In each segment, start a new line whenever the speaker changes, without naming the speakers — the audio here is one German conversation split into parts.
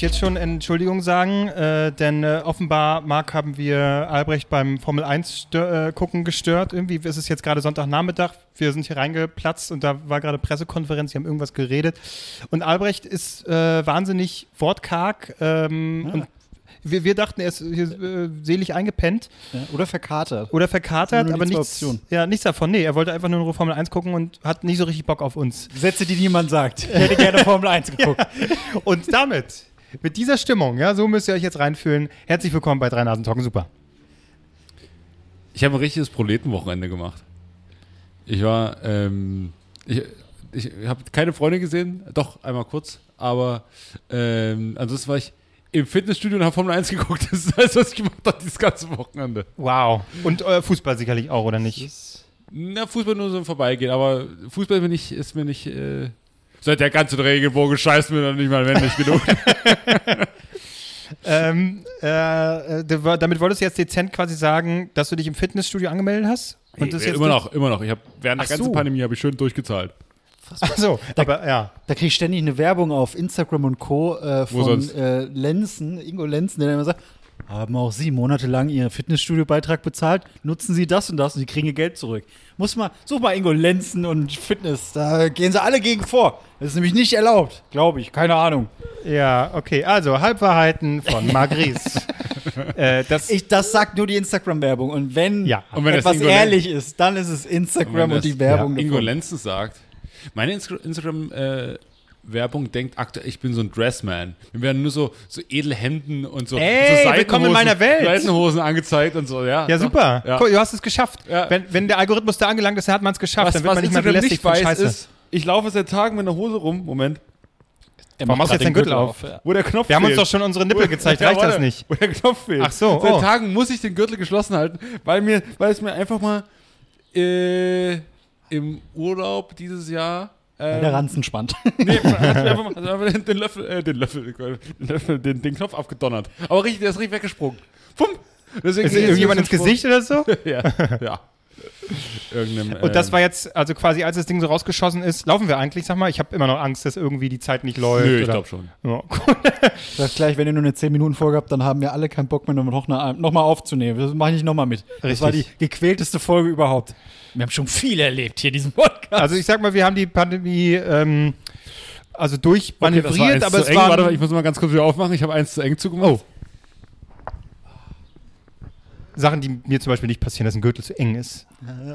Ja, möchte jetzt schon Entschuldigung sagen, äh, denn äh, offenbar, Marc, haben wir Albrecht beim Formel 1 stö äh, gucken gestört. Irgendwie ist es jetzt gerade Sonntagnachmittag. Wir sind hier reingeplatzt und da war gerade Pressekonferenz, die haben irgendwas geredet. Und Albrecht ist äh, wahnsinnig wortkarg ähm,
Ja.
und wir, wir dachten, er ist hier, äh, selig eingepennt
Ja, oder verkatert.
oder verkatert, aber nichts, ja, nichts davon. Nee, er wollte einfach nur Formel 1 gucken und hat nicht so richtig Bock auf uns.
Sätze, die niemand sagt. Ich hätte gerne Formel 1 geguckt.
Und damit, mit dieser Stimmung, ja, so müsst ihr euch jetzt reinfühlen. Herzlich willkommen bei Drei Nasen Talken. Super.
Ich habe ein richtiges Proletenwochenende gemacht. Ich war, ähm, ich, ich habe keine Freunde gesehen, doch einmal kurz, aber ähm, ansonsten war ich im Fitnessstudio und habe Formel 1 geguckt. Das ist alles, was ich gemacht habe dieses ganze Wochenende.
Wow. Und äh, Fußball sicherlich auch, oder nicht?
Na, Fußball nur so im Vorbeigehen, aber Fußball ist mir nicht, ist mir nicht äh, seit der ganzen Regenbogen scheißt mir dann nicht mal männlich genug.
Ähm, äh, äh, damit wolltest du jetzt dezent quasi sagen, dass du dich im Fitnessstudio angemeldet hast? Und das
Ja,
jetzt
immer noch, immer noch. Ich habe während
Ach
der ganzen
so.
Pandemie habe ich schön durchgezahlt.
Ach so, aber ja.
Da kriege ich ständig eine Werbung auf Instagram und Co. Äh, von äh, Lenzen, Ingo Lenzen, der immer sagt, haben auch Sie monatelang Ihren Fitnessstudio-Beitrag bezahlt, nutzen Sie das und das und Sie kriegen Ihr Geld zurück. Muss mal, such mal Ingo Lenzen und Fitness, da gehen sie alle gegen vor. Das ist nämlich nicht erlaubt, glaube ich, keine Ahnung.
Ja, okay. Also, Halbwahrheiten von Magris. äh, das,
Ich, das sagt nur die Instagram-Werbung und wenn,
Ja.
Und wenn das
etwas
Ingo
ehrlich ist, dann ist es Instagram und,
das
die Werbung.
Ingo
davon.
Lenzen sagt, meine Insta- Instagram-Werbung denkt aktuell, ich bin so ein Dressman. Mir werden nur so, so edle Hemden und so,
Ey,
so
willkommen in meiner Welt.
Seitenhosen angezeigt und so, ja.
ja, super.
Ja.
Cool, du hast es geschafft.
Ja.
Wenn, wenn der Algorithmus da angelangt ist, dann hat man es geschafft.
Was,
dann wird man nicht mehr belästigt
nicht weiß,
Scheiße.
ist, ich laufe seit Tagen mit einer Hose rum, Moment,
Er
Warum machst du jetzt den Gürtel auf?
Ja.
wo der Knopf
Wir haben uns
fehlt.
doch schon unsere Nippel gezeigt.
Ja,
Reicht das nicht?
Wo der Knopf fehlt.
Ach so,
Seit
oh.
Tagen muss ich den Gürtel geschlossen halten, weil, mir, weil es mir einfach mal äh, im Urlaub dieses Jahr ähm,
Der Ranzen spannt.
Nee, einfach mal, einfach den, Löffel, äh, den Löffel, den, Löffel den, den Knopf abgedonnert. Aber richtig, der ist richtig weggesprungen. Fumm. Deswegen
Ist irgendjemand ins Gesicht oder so?
Ja, ja. Irgendeinem,
Und das
ähm,
war jetzt, also quasi als das Ding so rausgeschossen ist, laufen wir eigentlich, sag mal, ich habe immer noch Angst, dass irgendwie die Zeit nicht läuft.
Nö, ich glaube schon.
Ja.
Sag gleich, wenn ihr nur eine 10-Minuten-Folge habt, dann haben wir alle keinen Bock mehr, noch, eine, noch mal aufzunehmen. Das mache ich nicht nochmal mit. Das
Richtig.
war die gequälteste Folge überhaupt. Wir haben schon viel erlebt hier in diesem Podcast.
Also ich sag mal, wir haben die Pandemie ähm, also
Okay, das
durchmanövriert,
eins
aber es
eng.
war
Warte, ich muss mal ganz kurz wieder aufmachen. Ich habe eins zu eng zugemacht.
Oh. Sachen, die mir zum Beispiel nicht passieren, dass ein Gürtel zu eng ist.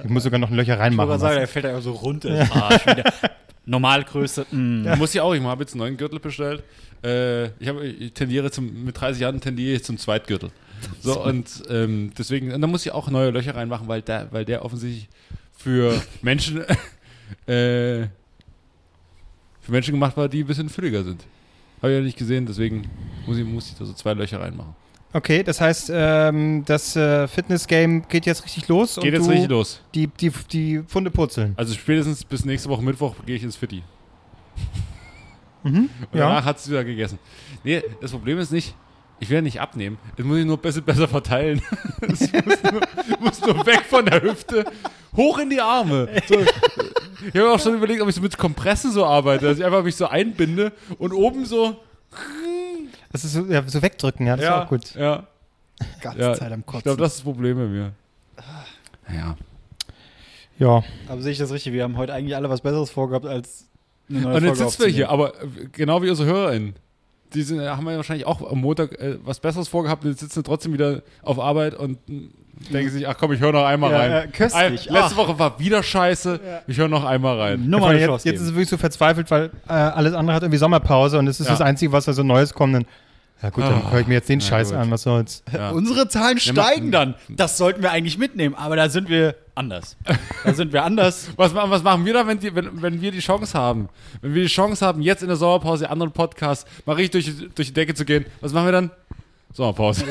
Ich muss sogar noch Löcher
ich
reinmachen.
wollte sagen, der fällt einfach so runter. Ah, schon wieder. Normalgröße. mm.
Muss ich auch. Ich habe jetzt einen neuen Gürtel bestellt. Äh, ich, hab, ich tendiere zum, mit 30 Jahren tendiere ich zum Zweitgürtel. So, und ähm, deswegen, und da muss ich auch neue Löcher reinmachen, weil der, weil der offensichtlich für Menschen, äh, für Menschen gemacht war, die ein bisschen fülliger sind. Habe ich ja nicht gesehen, deswegen muss ich, muss ich da so zwei Löcher reinmachen.
Okay, das heißt, ähm, das äh, Fitness-Game geht jetzt richtig los.
Geht
und
jetzt richtig los.
Die, die, die Funde purzeln.
Also spätestens bis nächste Woche Mittwoch gehe ich ins Fitti.
Mhm,
Und
ja.
danach hat es wieder gegessen. Nee, das Problem ist nicht, ich will ja nicht abnehmen. Das muss ich nur besser, besser verteilen. Es muss nur, muss nur weg von der Hüfte, hoch in die Arme. So, ich habe auch schon überlegt, ob ich so mit Kompressen so arbeite, dass ich einfach mich so einbinde und oben so.
Das ist so, ja, so wegdrücken, ja, das ist auch gut.
Ja,
Ganze
ja.
Zeit am
ich
Kotzen.
glaube, das ist das Problem bei mir. Ja.
Ja.
Aber sehe ich das richtig? Wir haben heute eigentlich alle was Besseres vorgehabt, als eine neue
Und jetzt
Folge
sitzen wir hier, aber äh, genau wie unsere HörerInnen. Die sind, haben ja wahrscheinlich auch am Montag äh, was Besseres vorgehabt und jetzt sitzen sie trotzdem wieder auf Arbeit und mh, denken sich, ach komm, ich höre noch einmal
Ja,
rein.
ja, köstlich.
Ein, letzte
Ach.
Woche war wieder scheiße, ich höre noch einmal rein.
Nur mal
jetzt, jetzt ist es wirklich so verzweifelt, weil äh, alles andere hat irgendwie Sommerpause und es ist
Ja.
das Einzige, was da so Neues kommt. Dann, ja gut, dann
Ah.
höre ich mir jetzt den Scheiß
gut.
an, was soll's.
Ja.
Unsere Zahlen steigen dann. Das sollten wir eigentlich mitnehmen, aber da sind wir anders. Da sind wir anders.
Was, was machen wir da, wenn, die, wenn, wenn wir die Chance haben? Wenn wir die Chance haben, jetzt in der Sommerpause anderen Podcasts mal richtig durch, durch die Decke zu gehen, was machen wir dann? Sommerpause.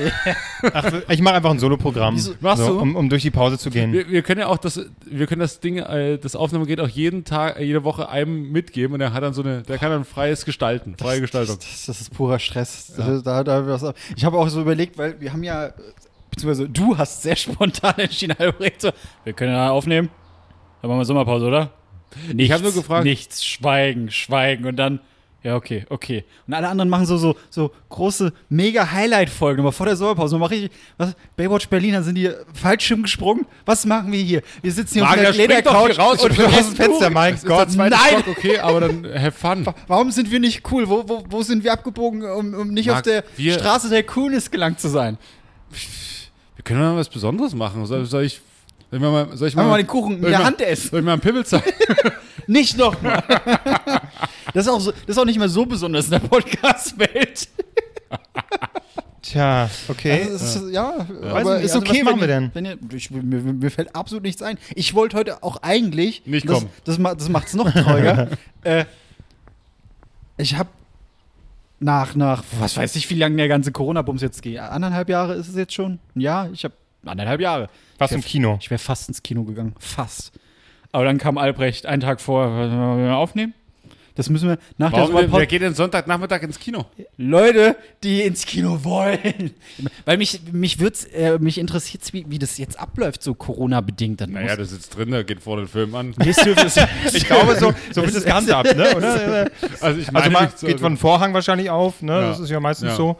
Ach, ich mache einfach ein Soloprogramm,
Machst
so,
du?
um, um durch die Pause zu gehen.
Wir, wir können ja auch das, wir können das Ding, äh, das Aufnahmegerät auch jeden Tag, äh, jede Woche einem mitgeben und der hat dann so eine, der kann dann freies Gestalten, freie Gestaltung.
Das, das ist purer Stress. Das ist- Da, da, was, ich habe auch so überlegt, weil wir haben ja, beziehungsweise du hast sehr spontan entschieden, so, wir können ja aufnehmen. Dann machen wir Sommerpause, oder?
Ich habe nur gefragt,
Nichts, schweigen, schweigen und dann, ja, okay, okay. Und alle anderen machen so, so, so große, mega Highlight-Folgen, aber vor der Sommerpause. Macht richtig, was, Baywatch Berlin, dann sind die Fallschirm gesprungen. Was machen wir hier? Wir sitzen hier
Marc,
auf der
doch
Ledercouch
raus
und wir
aus dem
Fenster, mein Gott.
nein!
Stock, okay, aber dann have fun.
Warum sind wir nicht cool? Wo, wo, wo sind wir abgebogen, um, um nicht
Marc,
auf der Straße der Coolness gelangt zu sein?
Wir können mal was Besonderes machen. Soll, soll ich, soll ich mal, soll ich mal,
mal den Kuchen mit der
mal-
Hand essen?
Soll ich mal einen Pimmel zeigen?
Nicht nochmal. das, ist auch so, das ist auch nicht mehr so besonders in der Podcast-Welt.
Tja, okay.
Also, ist, ja,
Weiß
aber
ich nicht.
ist
Also,
okay,
was machen wir denn?
Wenn ihr, ich, mir, mir, fällt absolut nichts ein. Ich wollte heute auch eigentlich.
Nicht
das,
kommen.
Das, das macht es noch trauriger. äh, ich habe nach, nach, was weiß ich, wie lange der ganze Corona-Bums jetzt geht. Anderthalb Jahre ist es jetzt schon? Jahr? Ich habe anderthalb Jahre.
Was
ich
im Kino?
Ich wäre fast ins Kino gegangen. Fast. Aber dann kam Albrecht einen Tag vor, was wollen wir aufnehmen. Das müssen wir nach der
Warum denn,
Sommerpause.
wer geht denn Sonntagnachmittag ins Kino?
Leute, die ins Kino wollen. Weil mich, mich, wird's, äh, mich interessiert wie, wie das jetzt abläuft, so Corona-bedingt. Dann
Naja, der sitzt drin, der geht vor den Film an.
Ich glaube, so, so wird das gehandhabt, ne? Oder?
Also ich
Also
meine
man
nicht so-
geht von Vorhang wahrscheinlich auf, ne?
Ja.
Das ist ja meistens
Ja.
so.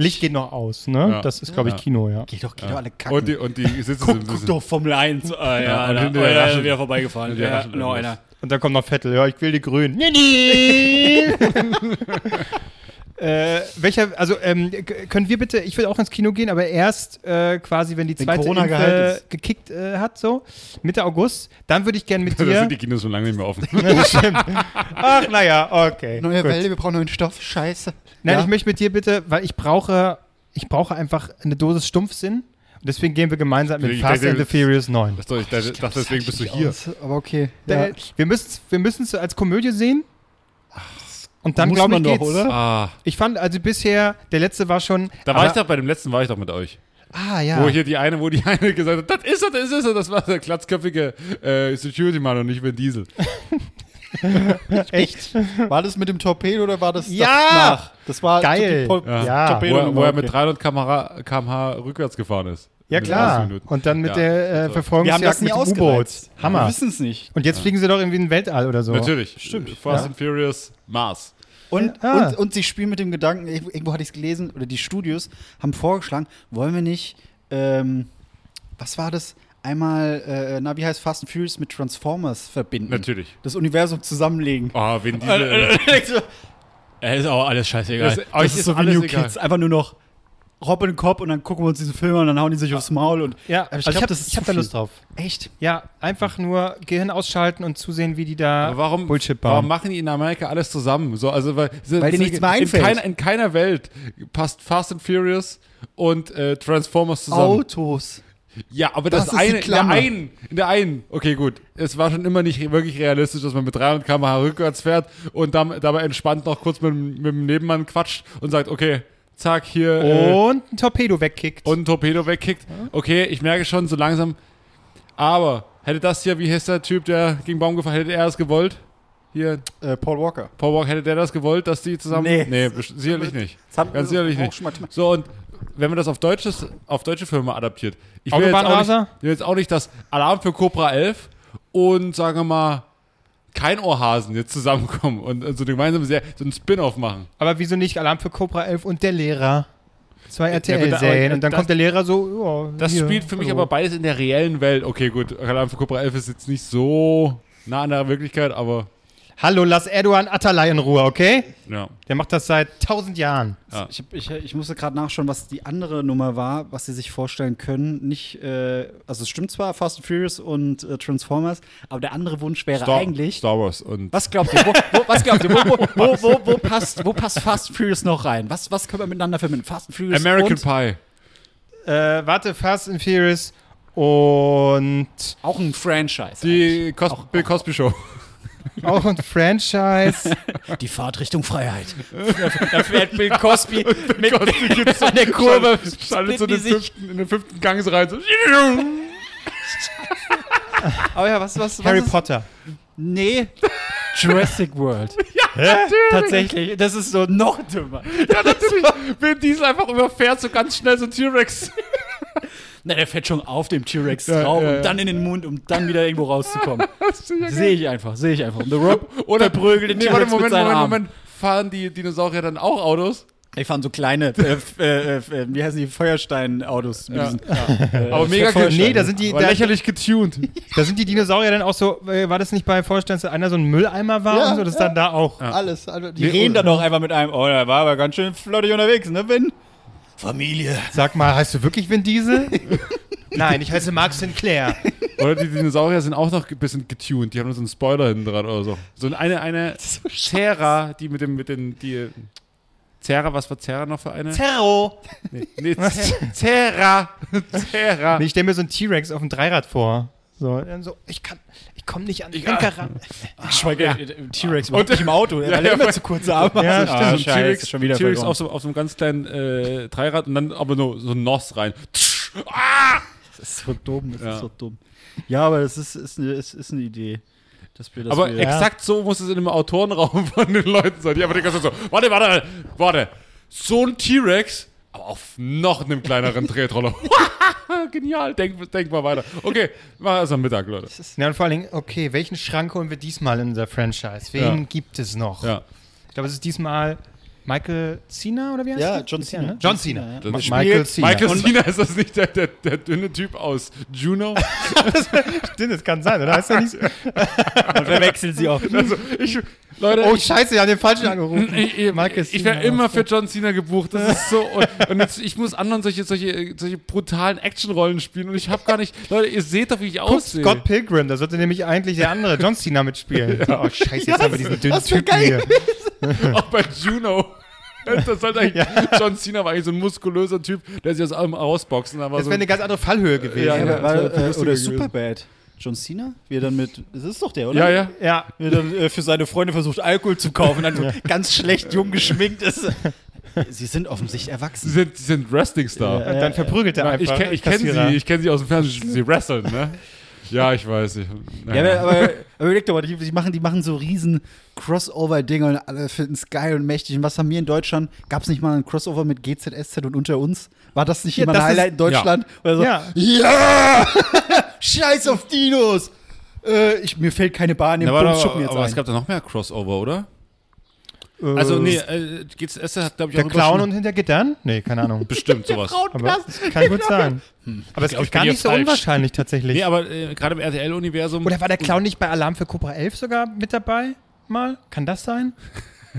Licht geht noch aus, ne?
Ja.
Das ist, glaube ich,
Ja.
Kino, ja.
Geht doch, geht doch alle kacken.
und die, und die sitzen
guck,
so ein
guck doch Formel 1. Ah, ja,
Ja, und
oh, ja,
rascheln-
wieder vorbeigefahren. Ja, noch einer.
Und dann kommt noch Vettel, ja, ich will die Grünen. Nee, nee. äh, welcher, also ähm, können wir bitte, ich will auch ins Kino gehen, aber erst äh, quasi, wenn die
Wenn
zweite
Corona
Impfe gekickt äh, hat, so Mitte August, dann würde ich gerne mit
Da
dir.
sind die Kinos schon lange nicht mehr offen.
Ach, naja, okay.
Neue
gut.
Welle, wir brauchen neuen Stoff. Scheiße.
Nein,
Ja?
ich möchte mit dir bitte, weil ich brauche, ich brauche einfach eine Dosis Stumpfsinn. Und deswegen gehen wir gemeinsam mit
Ich
Fast
dachte,
and the Furious 9.
Das ich dachte, deswegen bist du hier.
Aus, aber okay.
Da-
Ja.
Wir müssen es wir müssen's als Komödie sehen. Und dann, glaube ich,
man doch,
geht's.
oder?
Ah,
Ich fand, also bisher, der letzte war schon.
da war ich doch, bei dem letzten war ich doch mit euch.
Ah, ja.
Wo hier die eine, wo die eine gesagt hat, das ist er, das ist er, das war der glatzköpfige äh, Security-Mann und nicht Vin Diesel.
Echt?
War das mit dem Torpedo oder war das
Ja!
danach? Das war
Geil.
Ja.
Ja.
Torpedo
Wo, er- wo er
okay.
mit 300 km/h km/h rückwärts gefahren ist.
Ja, klar.
30 Minuten.
Und dann mit
Ja,
der äh,
so.
Verfolgungsjagd
das nie
mit dem U-Boot.
ausgereizt. Wir
Hammer.
wissen es nicht.
Und jetzt fliegen sie doch irgendwie in den Weltall oder so.
Natürlich.
Stimmt.
Fast
Ja.
and Furious Mars.
Und,
Ja.
und, und sie spielen mit dem Gedanken, irgendwo hatte ich es gelesen, oder die Studios haben vorgeschlagen, wollen wir nicht, ähm, was war das? Einmal, äh, na, wie heißt Fast and Furious mit Transformers verbinden?
Natürlich.
Das Universum zusammenlegen.
Oh, Vin Diesel.
Äh, ist auch alles scheißegal.
Das- euch ist alles
New
egal.
Kids. Einfach nur noch Robin Cop und dann gucken wir uns diesen Film an und dann hauen die sich aufs Maul und
Ja,
Aber
also
ich
ich,
glaub,
hab,
das ist
ich hab
zu
da. Lust drauf.
echt.
Ja, einfach nur Gehirn ausschalten und zusehen, wie die da
Aber warum,
Bullshit bauen.
warum machen die in Amerika alles zusammen? So, also, weil,
Weil dir nichts mehr
in
einfällt.
Keiner, in keiner Welt passt Fast and Furious und äh, Transformers zusammen.
Autos.
Ja, aber das,
Das ist die
eine, in der einen, in der einen, okay, gut. Es war schon immer nicht wirklich realistisch, dass man mit 300 km/h rückwärts fährt und dann, dabei entspannt noch kurz mit, mit dem Nebenmann quatscht und sagt, okay, zack, hier äh,
und ein Torpedo wegkickt.
und ein Torpedo wegkickt. Okay, ich merke schon so langsam, aber hätte das hier, wie heißt der Typ, der gegen Baum gefahren, hätte er es gewollt? Hier,
Äh, Paul Walker.
Paul Walker, hätte der das gewollt, dass die zusammen.
Nee.
nee sicherlich nicht.
Das haben
Ganz sicherlich nicht. So, und wenn man das auf, deutsches, auf deutsche Filme adaptiert, ich will jetzt, auch nicht, ich will jetzt auch nicht, dass Alarm für Cobra 11 und, sagen wir mal, kein Ohrhasen jetzt zusammenkommen und, und so eine gemeinsame Serie, so einen Spin-off machen.
Aber wieso nicht Alarm für Cobra 11 und der Lehrer? Zwei RTL-Serien.
aber
und dann
das-
kommt der Lehrer so, ja,
Das
hier,
spielt für mich
hallo.
aber beides in der reellen Welt. Okay, gut, Alarm für Cobra 11 ist jetzt nicht so nah an der Wirklichkeit, aber
Hallo, lass Erdogan Atalay in Ruhe, okay?
ja.
Der macht das seit tausend Jahren.
Ja.
Ich, hab- ich, ich musste gerade nachschauen, was die andere Nummer war, was sie sich vorstellen können. Nicht, äh, also es stimmt zwar, Fast and Furious und äh, Transformers, aber der andere Wunsch wäre
Star,
eigentlich.
Star Wars und
Was glaubt ihr? Wo, wo, was glaubt ihr? Wo, wo, wo, wo, wo, passt, wo passt Fast and Furious noch rein? Was, was können wir miteinander verbinden? Fast and Furious
American
und
Pie.
Äh, warte, Fast and Furious und
auch ein Franchise.
Die Cos Bill Cosby Show.
auch ein Franchise.
Die Fahrt Richtung Freiheit. da fährt Bill Cosby mit an der Kurve.
Schaltet so in den, fünften, in den fünften Gang so rein. So.
Aber ja, was, was, was
Harry
ist-
Potter.
Nee. Jurassic World. ja, Tatsächlich. Das ist so noch dümmer.
Ja, natürlich. Vin Diesel einfach überfährt so ganz schnell so ein T-Rex.
Na, der fährt schon auf dem T-Rex
Ja,
drauf
ja, ja.
und dann in den Mund, um dann wieder irgendwo rauszukommen. Sehe ich einfach, sehe ich einfach. Und The Rock
Oder
verprügelt den
nee, warte,
T-Rex mit
Moment,
seinen
Moment,
Armen.
Moment. Fahren die Dinosaurier dann auch Autos?
Ich fand so kleine, äh, f- äh, äh, wie heißen die, Feuerstein-Autos.
Ja.
diesen, äh,
Aber mega
Feuerstein.
Nee, da sind die, da,
lächerlich getuned.
da sind die Dinosaurier dann auch so, äh, war das nicht bei Vorstellung, dass einer so ein Mülleimer war
Ja,
und so, das ist
ja.
dann da auch.
Alles. Also die
Nee,
reden dann auch einfach mit einem, oh, der war aber ganz schön flottig unterwegs, ne, Ben? Familie.
Sag mal, heißt du wirklich Vin Diesel? Nein, ich heiße Mark Sinclair.
Oder die Dinosaurier sind auch noch ein bisschen getuned. Die haben so einen Spoiler hinten dran oder so. So eine, eine Cera, die mit dem, mit den, die. Cera, was war Cera noch für eine?
Zerro.
Nee, nee. Cera.
Nee, ich stelle mir so einen T-Rex auf dem Dreirad vor. So, dann so ich kann, ich komme nicht an die Lenker ran.
Schweige,
Ja.
äh, T-Rex überhaupt
Und-
nicht im Auto,
Ja,
weil
ja,
er immer zu kurze Arme hat.
Ja,
Ah,
stimmt.
so ein
scheiße,
T-Rex,
schon wieder
T-Rex auf so, auf so einem ganz kleinen äh, Dreirad und dann aber nur so ein Nos rein. Ah!
Das ist so dumm, das
Ja.
ist so dumm. Ja, aber es ist, ist, eine, ist, ist eine Idee. Dass wir, dass
Aber
wir,
exakt so muss es in einem Autorenraum von den Leuten sein. Die einfach die ganze Zeit so, warte, warte, warte. So ein T-Rex, aber auf noch einem kleineren Tretroller. Genial, denk, denk mal weiter. Okay, mach erst am Mittag, Leute.
Ja, und vor allen Dingen, okay, welchen Schrank holen wir diesmal in unser Franchise? Wen
Ja.
gibt es noch?
Ja.
Ich glaube, es ist diesmal Michael Cena oder wie heißt
Ja,
der?
John Cena.
ne? John Cena.
Ja.
Michael Cena.
Michael Cena ist das nicht der, der, der dünne Typ aus Juno?
Stimmt, das kann sein, oder? Heißt der nicht?
Und verwechseln sie auch.
Also, ich, Leute,
Oh,
ich,
scheiße, wir haben den falschen angerufen.
ich, ich,
Michael
ich wäre
Cena.
immer für John Cena gebucht. Das ist so. Und, und jetzt, ich muss anderen solche, solche, solche brutalen Actionrollen spielen und ich habe gar nicht. Leute, ihr seht doch, wie ich aussehe.
Scott Pilgrim, da sollte nämlich eigentlich der andere John Cena mitspielen. Oh, scheiße, jetzt haben wir diesen dünnen Typen hier.
Auch bei Juno. Das sollte eigentlich, John Cena war eigentlich so ein muskulöser Typ, der sich aus allem rausboxen. Aber
Das
so
wäre eine ganz andere Fallhöhe gewesen.
Ja,
Ja,
ja.
war, äh, oder. Superbad. John Cena? Wie er dann mit. Das ist doch der, oder?
ja, ja.
Ja,
Wie er dann äh, für seine Freunde versucht, Alkohol zu kaufen, dann so ganz schlecht jung geschminkt ist. Sie sind offensichtlich
Sie
erwachsen.
sind, sie sind Wrestling-Star.
und dann verprügelt er
ich
einfach.
kenn- ich kenne sie, ich kenne sie aus dem Fernsehen. Sie wresteln, ne? Ja, ich weiß. Ich,
Ja, aber, aber, aber überleg doch mal, die, die, machen, die machen so riesen Crossover-Dinger und alle finden es geil und mächtig. Und was haben wir in Deutschland? Gab es nicht mal ein Crossover mit GZSZ und unter uns? War das nicht
Ja,
immer
das
ein
ist-
Highlight in Deutschland? Oder so,
Ja.
ja! Scheiß auf Dinos! Äh, ich, mir fällt keine Bahn im
aber, aber,
jetzt
aber
ein.
es gab da noch mehr Crossover, oder?
Äh,
Also, nee, äh, GZS hat, glaube ich,
Der
auch
Clown
immer
und hinter Gittern? Nee, keine Ahnung.
Bestimmt sowas.
Aber das kann gut sein. Aber es
glaub,
ist
ich
gar nicht so
falsch.
unwahrscheinlich tatsächlich.
Nee, aber äh, gerade im RTL-Universum.
Oder war der Clown nicht bei Alarm für Cobra 11 sogar mit dabei? Mal? Kann das sein?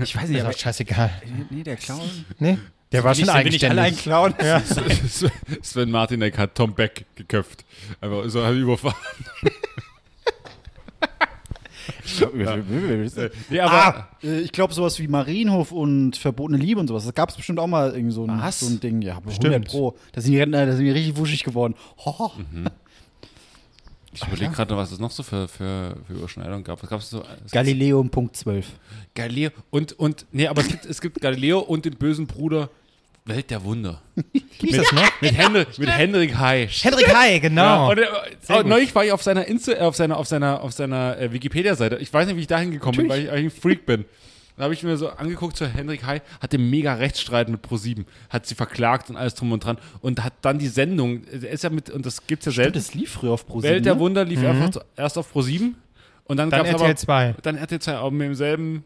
ich weiß
Ist
nicht,
auch
aber.
scheiße,egal
Nee, der Clown.
Nee, der war schon eigenständig.
Clown?
Ja.
Sven Martinek hat Tom Beck geköpft. Einfach so halt überfahren. Nee, aber.
Ah, äh, ich glaube, sowas wie Marienhof und verbotene Liebe und sowas. Das gab es bestimmt auch mal irgendwie so ein,
Was?
so ein Ding. Ja,
Stimmt.
100 Pro. Da sind die Rentner, da sind die richtig wuschig geworden. Ho.
Ich überlege gerade, was es noch so für, für, für Überschneidungen gab. Es gab so.
Galileo Punkt 12.
Galileo und, und. Nee, aber es gibt, es gibt Galileo und den bösen Bruder Welt der Wunder.
Gibt's das noch?
Mit, Henry, mit Henrik Heisch.
Henrik Hai, genau.
und, äh, neulich war ich auf seiner Insta, äh, auf seiner, auf seiner, auf seiner äh, Wikipedia-Seite. Ich weiß nicht, wie ich dahin gekommen bin, weil ich eigentlich ein Freak bin. Da habe ich mir so angeguckt, so Henrik Hai hatte mega Rechtsstreit mit Pro7, hat sie verklagt und alles drum und dran und hat dann die Sendung, er ist ja mit, und das gibt's ja selten,
Das lief früher auf Pro
Welt der
ne?
Wunder lief einfach zu- erst auf Pro7 und dann,
Dann
gab's
RTL
aber,
2.
dann RTL 2 auch mit demselben,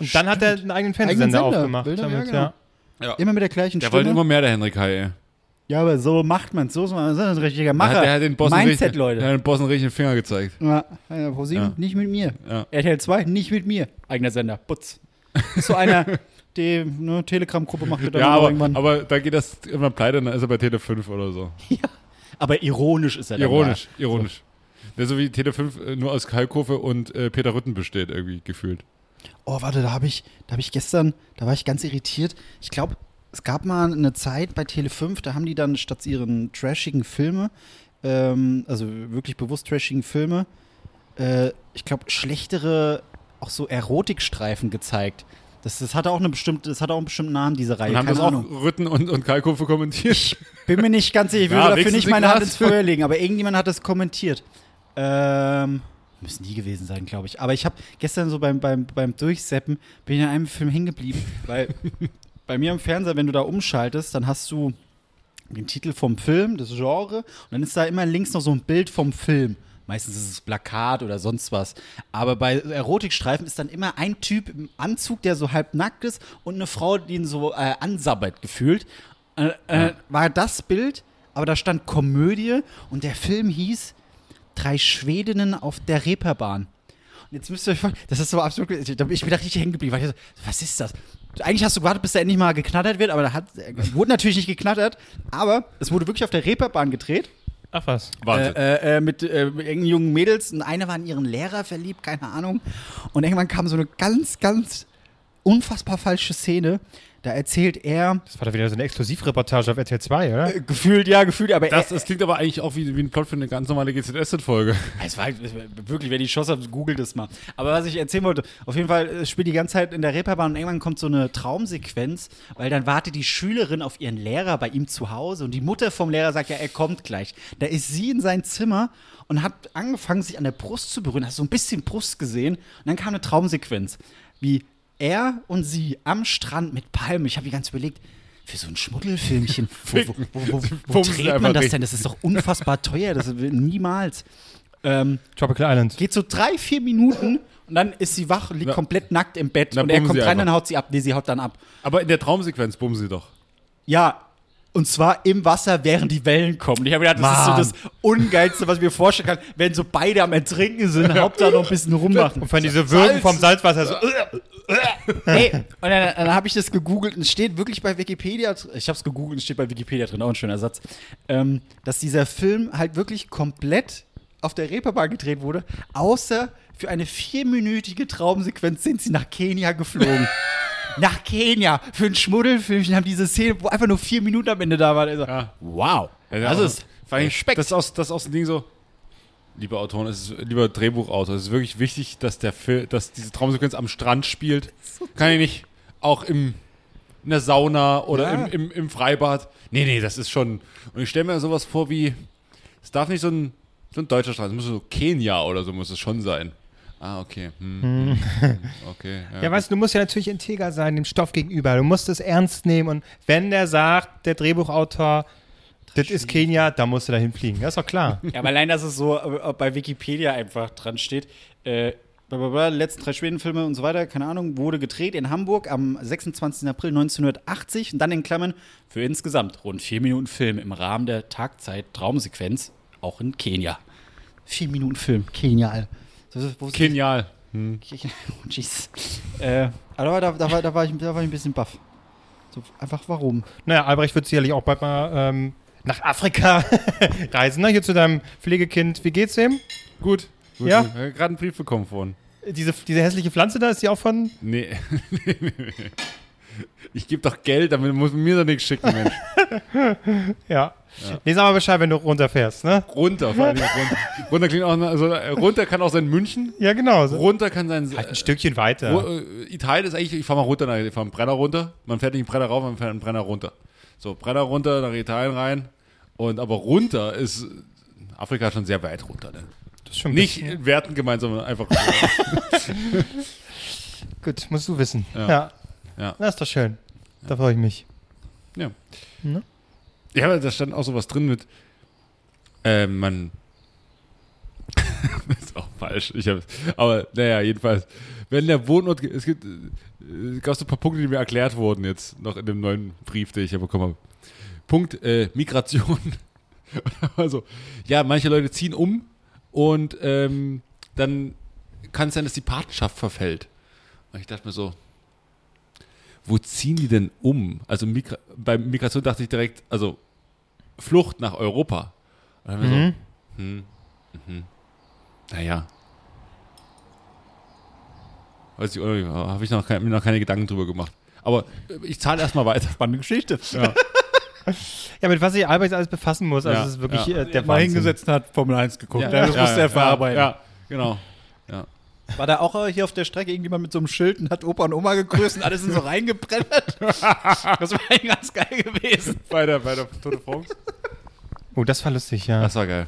Und dann hat er einen eigenen Fernsehsender
Sender,
aufgemacht.
Bilder,
damit,
ja, genau.
ja.
Immer mit der gleichen
der
Stimme.
wollte immer mehr, der Henrik Hai. ey.
ja, aber so macht man es. So ist man so ein richtiger
Der
Macher.
hat, der hat den Bossen
Mindset,
richtig,
Leute.
Der hat den Bossen richtig den Finger gezeigt.
Ja, ja, Pro 7,
Ja.
nicht mit mir.
Ja.
RTL 2, nicht mit mir. Eigener Sender. Putz. So einer, die eine Telegram-Gruppe macht. er dann
Ja, aber,
irgendwann.
aber da geht das immer pleite, dann ist er bei Tele 5 oder so.
aber ironisch ist er dann
Ironisch, ironisch. Der so wie Tele 5 äh, nur aus Kalkofe und äh, Peter Rütten besteht, irgendwie gefühlt.
Oh, warte, da habe ich, da habe ich gestern, da war ich ganz irritiert. Ich glaube, es gab mal eine Zeit bei Tele 5, da haben die dann statt ihren trashigen Filme, ähm, also wirklich bewusst trashigen Filme, äh, ich glaube, schlechtere, auch so Erotikstreifen gezeigt. Das, das hatte auch eine bestimmte, das hatte auch einen bestimmten Namen, diese Reihe.
Und haben
keine
das auch
Ahnung.
Rütten und, und Kalkofe kommentiert.
Bin mir nicht ganz sicher, ich will
Ja,
dafür nicht meine Hand ins Feuer legen, aber irgendjemand hat das kommentiert. Ähm, müssen die gewesen sein, glaube ich. Aber ich habe gestern so beim, beim, beim Durchseppen, bin ich in einem Film hängen geblieben, weil bei mir im Fernseher, wenn du da umschaltest, dann hast du den Titel vom Film, das Genre, und dann ist da immer links noch so ein Bild vom Film. Meistens ist es Plakat oder sonst was. Aber bei Erotikstreifen ist dann immer ein Typ im Anzug, der so halb nackt ist und eine Frau, die ihn so äh, ansabbert gefühlt. Äh, äh, war das Bild, aber da stand Komödie und der Film hieß Drei Schwedinnen auf der Reeperbahn. Und jetzt müsst ihr euch vorstellen, das ist so absolut. Ich bin da richtig hängen geblieben. Weil ich so, was ist das? Eigentlich hast du gewartet, bis da endlich mal geknattert wird, aber da hat, äh, wurde natürlich nicht geknattert. Aber es wurde wirklich auf der Reeperbahn gedreht.
Ach was.
Wahnsinn.
Äh, äh, mit, äh, mit jungen Mädels. Und eine war in ihren Lehrer verliebt, keine Ahnung. Und irgendwann kam so eine ganz, ganz unfassbar falsche Szene. Da erzählt er,
Das war doch wieder so eine Exklusivreportage auf RTL 2, oder?
äh, gefühlt, ja, gefühlt, aber
das,
er,
das klingt aber eigentlich auch wie, wie ein Plot für eine ganz normale GZSZ-Folge.
Es war, es war wirklich, wer die Chance hat, googelt es mal. Aber was ich erzählen wollte, auf jeden Fall äh, spielt die ganze Zeit in der Reeperbahn und irgendwann kommt so eine Traumsequenz, weil dann wartet die Schülerin auf ihren Lehrer bei ihm zu Hause und die Mutter vom Lehrer sagt, ja, er kommt gleich. Da ist sie in sein Zimmer und hat angefangen, sich an der Brust zu berühren, hast so ein bisschen Brust gesehen und dann kam eine Traumsequenz, wie er und sie am Strand mit Palmen. Ich habe die ganz überlegt, für so ein Schmuddelfilmchen, wo, wo, wo, wo, dreht man das denn? Das ist doch unfassbar teuer, das niemals. Ähm,
Tropical Island.
geht so drei, vier Minuten und dann ist sie wach, liegt
Na,
komplett nackt im Bett und er kommt rein,
einfach.
dann haut sie ab. Nee, sie haut dann ab.
Aber in der Traumsequenz bumsen sie doch.
Ja, und zwar im Wasser, während die Wellen kommen. Ich habe gedacht, das
Mann.
ist so das Ungeilste, was ich mir vorstellen kann, wenn so beide am Ertrinken sind, Hauptsache noch ein bisschen rummachen.
Und von diese Würgen vom Salzwasser so.
Ey, und dann, dann habe ich das gegoogelt und es steht wirklich bei Wikipedia, ich habe es gegoogelt und es steht bei Wikipedia drin, auch ein schöner Satz, ähm, dass dieser Film halt wirklich komplett auf der Reeperbahn gedreht wurde, außer für eine vierminütige Traumsequenz sind sie nach Kenia geflogen. nach Kenia für ein Schmuddelfilmchen haben diese Szene, wo einfach nur vier Minuten am Ende da waren. Also,
Ja.
Wow,
Ja,
das
auch-
ist Respekt.
Das ist aus, das aus dem Ding so, lieber Autoren, es ist, lieber Drehbuchautor, es ist wirklich wichtig, dass der Film, dass diese Traumsequenz am Strand spielt. Kann ich nicht auch im, in der Sauna oder
Ja.
im, im, im Freibad. Nee, nee, das ist schon. Und ich stelle mir sowas vor wie, es darf nicht so ein, so ein deutscher Strand, es muss so Kenia oder so muss es schon sein. Ah, okay. Hm, hm, okay.
Ja, weißt du, du musst ja natürlich integer sein dem Stoff gegenüber. Du musst es ernst nehmen und wenn der sagt, der Drehbuchautor, das ist Kenia, da musst du dahin fliegen. Das ist doch klar.
Ja, aber allein, dass es so äh, bei Wikipedia einfach dran steht, äh, blablabla, letzten drei Schwedenfilme und so weiter, keine Ahnung, wurde gedreht in Hamburg am 26. April 1980 und dann in Klammern für insgesamt rund vier Minuten Film im Rahmen der Tagzeit-Traumsequenz, auch in Kenia. Vier Minuten Film, Kenia,
Genial.
Oh, jeez. Äh, aber da, da, war, da, war ich, da war ich ein bisschen baff. So, einfach warum?
Naja, Albrecht wird sicherlich auch bald mal ähm, nach Afrika reisen, ne? Hier zu deinem Pflegekind. Wie geht's ihm?
Gut. Gut.
Ja?
Ich habe gerade einen Brief bekommen von.
Diese, diese hässliche Pflanze da, ist die auch von.
Nee. ich gebe doch Geld, damit muss man mir doch nichts schicken, Mensch.
Ja. Nee, sag mal Bescheid, wenn du runterfährst, ne?
Runter, vor allem runter. Runter klingt auch, also äh, runter kann auch sein München.
Ja, genau. So.
Runter kann sein.
Halt ein Stückchen weiter.
Äh, Italien ist eigentlich, ich fahre mal runter, nach, ich fahre einen Brenner runter. Man fährt nicht einen Brenner rauf, man fährt einen Brenner runter. So, Brenner runter, nach Italien rein. Und aber runter ist Afrika schon sehr weit runter. Ne?
Das ist schon
Nicht
bisschen-
Werten gemeint, sondern einfach.
Gut, musst du wissen.
Ja.
Ja.
Ja.
Das ist doch schön. Da freue ich mich.
ja.
Ne?
Ja, aber da stand auch sowas drin mit. Äh, man. das ist auch falsch. Ich hab, aber naja, jedenfalls. Wenn der Wohnort. Es gibt. äh, Es gab so ein paar Punkte, die mir erklärt wurden jetzt noch in dem neuen Brief, den ich ja bekommen habe. Punkt äh, Migration. also, ja, manche Leute ziehen um und ähm, dann kann es sein, dass die Patenschaft verfällt. Und ich dachte mir so, wo ziehen die denn um? Also Migra bei Migration dachte ich direkt, also Flucht nach Europa. Und dann
Mhm.
so, hm, mhm. Naja. Weiß ich, habe ich noch, kein, mir noch keine Gedanken drüber gemacht. Aber ich zahle erstmal weiter.
Spannende Geschichte.
Ja.
Ja, mit was sich Albrecht alles befassen muss. Also,
Ja,
das ist wirklich
ja.
äh, der
mal hingesetzt und hat Formel 1 geguckt.
Ja,
Ja, das
ja,
musste
ja,
er verarbeiten.
Ja, genau.
War da auch hier auf der Strecke irgendjemand mit so einem Schild und hat Opa und Oma gegrüßt und alles sind so reingebrennt? das war eigentlich ganz geil gewesen.
Bei der, bei der Tour de France.
Oh, das war lustig, ja.
Das war geil.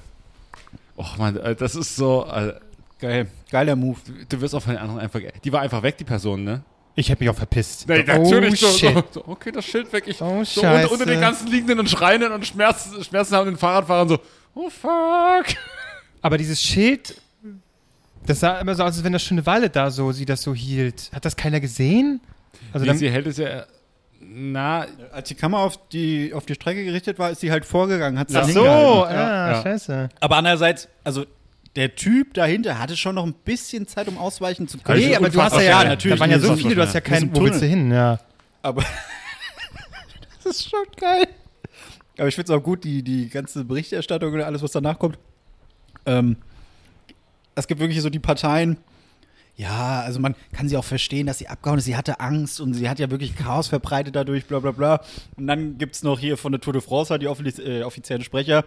Och man, äh, das ist so. äh,
Geil. Geiler Move.
Du wirst auch von den anderen einfach. Die war einfach weg, die Person, ne?
Ich hätte mich auch verpisst.
Nee,
oh,
natürlich so,
shit.
so, so, okay, das Schild weg. Ich,
Oh,
so unter, unter den ganzen liegenden und schreienden und Schmerz, Schmerzen haben den Fahrradfahrern so, oh fuck.
Aber dieses Schild, das sah immer so aus, als wenn das schon eine Weile da so, sie das so hielt. Hat das keiner gesehen? Also dann,
sie hält es ja, na,
Als die Kamera auf die, auf die Strecke gerichtet war, ist sie halt vorgegangen, hat
Ach
dann
so,
hingehalten.
ah,
ja.
scheiße.
Aber andererseits, also der Typ dahinter hatte schon noch ein bisschen Zeit, um ausweichen zu können.
Nee, aber du hast ja,
ja,
ja
natürlich.
da waren ja so
Das ist
viele, du hast ja keinen, wo willst du hin? Ja.
Aber das ist schon geil. Aber ich finde es auch gut, die, die ganze Berichterstattung oder alles, was danach kommt. Ähm, es gibt wirklich so die Parteien. Ja, also man kann sie auch verstehen, dass sie abgehauen ist. Sie hatte Angst und sie hat ja wirklich Chaos verbreitet dadurch, bla bla bla. Und dann gibt es noch hier von der Tour de France halt die offiz äh, offiziellen Sprecher.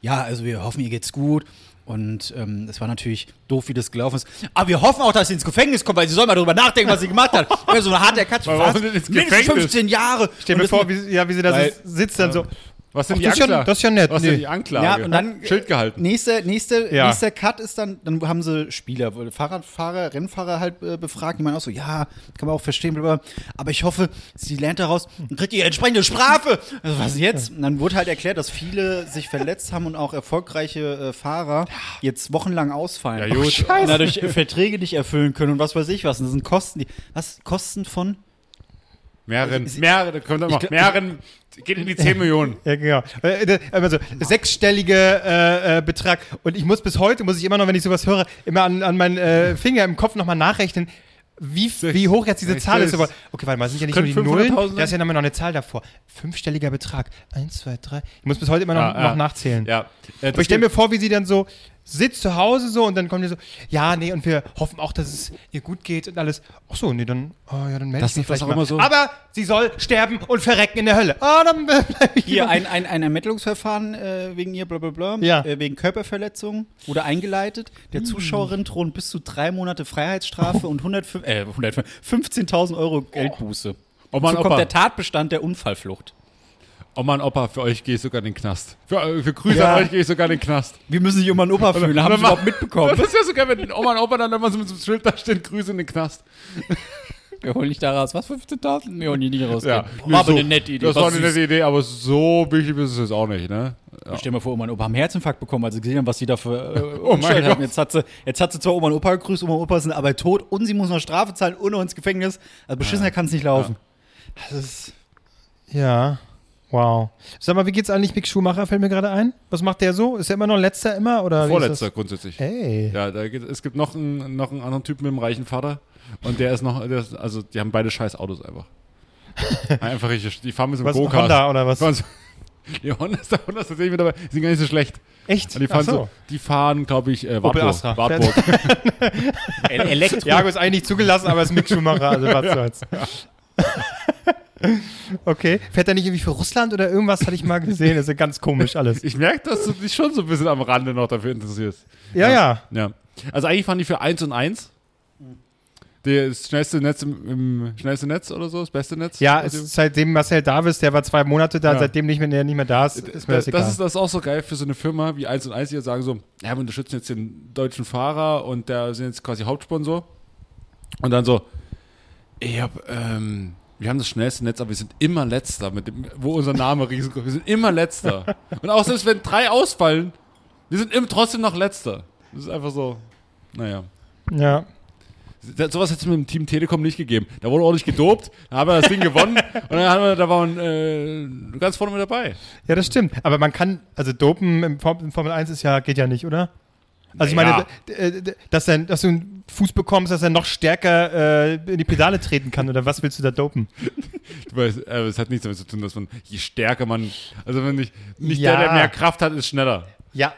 Ja, also wir hoffen, ihr geht's gut. Und ähm, es war natürlich doof, wie das gelaufen ist. Aber wir hoffen auch, dass sie ins Gefängnis kommt, weil sie soll mal darüber nachdenken, was sie gemacht hat. So eine harte Katze.
Ins
Mindestens
Gefängnis?
15 Jahre.
Stell mir vor, wie, ja, wie sie da sitzt, dann so.
Was sind
Ach,
die
das ist ja- das ist ja nett,
Was
nee.
sind die Anklage?
Ja, und dann
Schild gehalten.
Nächste, nächste,
Ja.
nächster Cut ist dann, dann haben sie Spieler, Fahrradfahrer, Rennfahrer halt äh, befragt, die meinen auch so, ja, kann man auch verstehen, blablabla. aber ich hoffe, sie lernt daraus und kriegt die entsprechende Strafe. Also, was jetzt? Und dann wurde halt erklärt, dass viele sich verletzt haben und auch erfolgreiche äh, Fahrer jetzt wochenlang ausfallen.
Ja, gut.
Und dadurch Verträge nicht erfüllen können und was weiß ich was. Und das sind Kosten, die, was, Kosten von?
Mehreren,
Ich-
mehrere, da kommt immer,
glaub-
mehreren, geht in die 10 Millionen.
Ja, genau. Äh, äh, Also sechsstellige äh, äh, Betrag. Und ich muss bis heute, muss ich immer noch, wenn ich sowas höre, immer an, an meinen äh, Finger im Kopf nochmal nachrechnen, wie, wie hoch jetzt diese Zahl ist. Aber, okay, warte mal, sind ja nicht nur die Nullen,
500.000
da ist ja nochmal noch eine Zahl davor. Fünfstelliger Betrag. Eins, zwei, drei. Ich muss bis heute immer noch,
Ja, ja.
noch nachzählen.
Ja. Äh,
Aber ich stelle mir vor, wie sie dann so sitzt zu Hause so und dann kommen die so, ja, nee, und wir hoffen auch, dass es ihr gut geht und alles. Ach so, nee, dann, oh ja, dann melde
Das
ich mich vielleicht
auch
mal.
immer so.
Aber sie soll sterben und verrecken in der Hölle. Ah, dann bleib ich
Hier ein, ein, ein Ermittlungsverfahren äh, wegen ihr, bla bla bla,
Ja.
äh, wegen Körperverletzung wurde eingeleitet. Der Zuschauerin drohen bis zu drei Monate Freiheitsstrafe und 105 äh, 105 15.000 Euro Geldbuße.
Oh Mann,
so kommt
Opa.
der Tatbestand der Unfallflucht.
Oh Mann, Opa, für euch gehe ich sogar in den Knast. Für, äh, für Grüße
Ja.
an euch gehe ich sogar in den Knast.
Wir müssen sich um einen Opa fühlen, haben
ma-
überhaupt mitbekommen.
Das ist ja sogar, wenn Oma und Opa dann immer so mit so einem Schild da stehen, Grüße in den Knast.
Wir holen nicht da raus. Was, 15.000? Wir holen die nicht raus.
Ja,
war aber eine nette Idee.
Das war eine
süß.
nette Idee, aber so wichtig ist es jetzt auch nicht, ne? Ja.
Ich stell mir vor, Oma und Opa haben einen Herzinfarkt bekommen, als sie gesehen haben, was sie da für äh,
Oh mein. Gott.
Jetzt hat, sie, jetzt hat sie zwar Oma und Opa gegrüßt, Oma und Opa sind aber tot und sie muss noch Strafe zahlen und noch ins Gefängnis. Also beschissener kann es nicht laufen. Das ist
Ja. Wow. Sag mal, wie geht's eigentlich Mick Schumacher? Fällt mir gerade ein. Was macht der so? Ist er immer noch letzter immer oder
Vorletzter grundsätzlich.
das? Ey.
Ja, da gibt, es gibt noch einen, noch einen anderen Typen mit einem reichen Vater und der ist noch, der ist, also die haben beide scheiß Autos einfach. einfach richtig, die fahren mit so einem
Was
Go-Kart.
Honda oder was?
So- Die Honda ist da, Honda ist tatsächlich mit dabei, die sind gar nicht so schlecht.
Echt?
Und die fahren
Ach
so. die fahren, glaube ich, äh,
Opel
Wartburg.
Astra.
Wartburg.
El Elektro.
Jago ist eigentlich nicht zugelassen, aber ist Mick Schumacher, also was soll's. Okay. Fährt er nicht irgendwie für Russland oder irgendwas, hatte ich mal gesehen. Das ist ja ganz komisch alles.
Ich merke, dass du dich schon so ein bisschen am Rande noch dafür interessierst.
Ja, ja.
Ja. Also eigentlich fahren die für 1 und 1. Das schnellste Netz im, im schnellste Netz oder so, das beste Netz.
Ja, seitdem Marcel Davis, der war zwei Monate da,
Ja.
seitdem nicht mehr, der nicht mehr da ist, ist mir das,
das,
egal.
das ist das ist auch so geil für so eine Firma wie 1 und 1, die jetzt sagen so, ja, wir unterstützen jetzt den deutschen Fahrer und der sind jetzt quasi Hauptsponsor. Und dann so, ich hab, ähm, wir haben das schnellste Netz, aber wir sind immer letzter, mit dem, wo unser Name riesengroß Wir sind immer letzter. und auch selbst wenn drei ausfallen, wir sind im, trotzdem noch letzter. Das ist einfach so, naja.
ja.
Das, sowas hätte es mit dem Team Telekom nicht gegeben. Da wurde ordentlich gedopt, da haben wir das Ding gewonnen und dann haben wir, da waren äh, ganz vorne mit dabei.
ja, das stimmt. Aber man kann, also Dopen im Formel 1 ist ja, geht ja nicht, oder? Also ich
Naja.
meine, d- äh, dass, er, dass du einen Fuß bekommst, dass er noch stärker äh, in die Pedale treten kann, oder was willst du da dopen?
Du weißt, äh, es hat nichts damit zu tun, dass man, je stärker man, also wenn nicht, nicht
Ja.
der, der mehr Kraft hat, ist schneller.
Ja.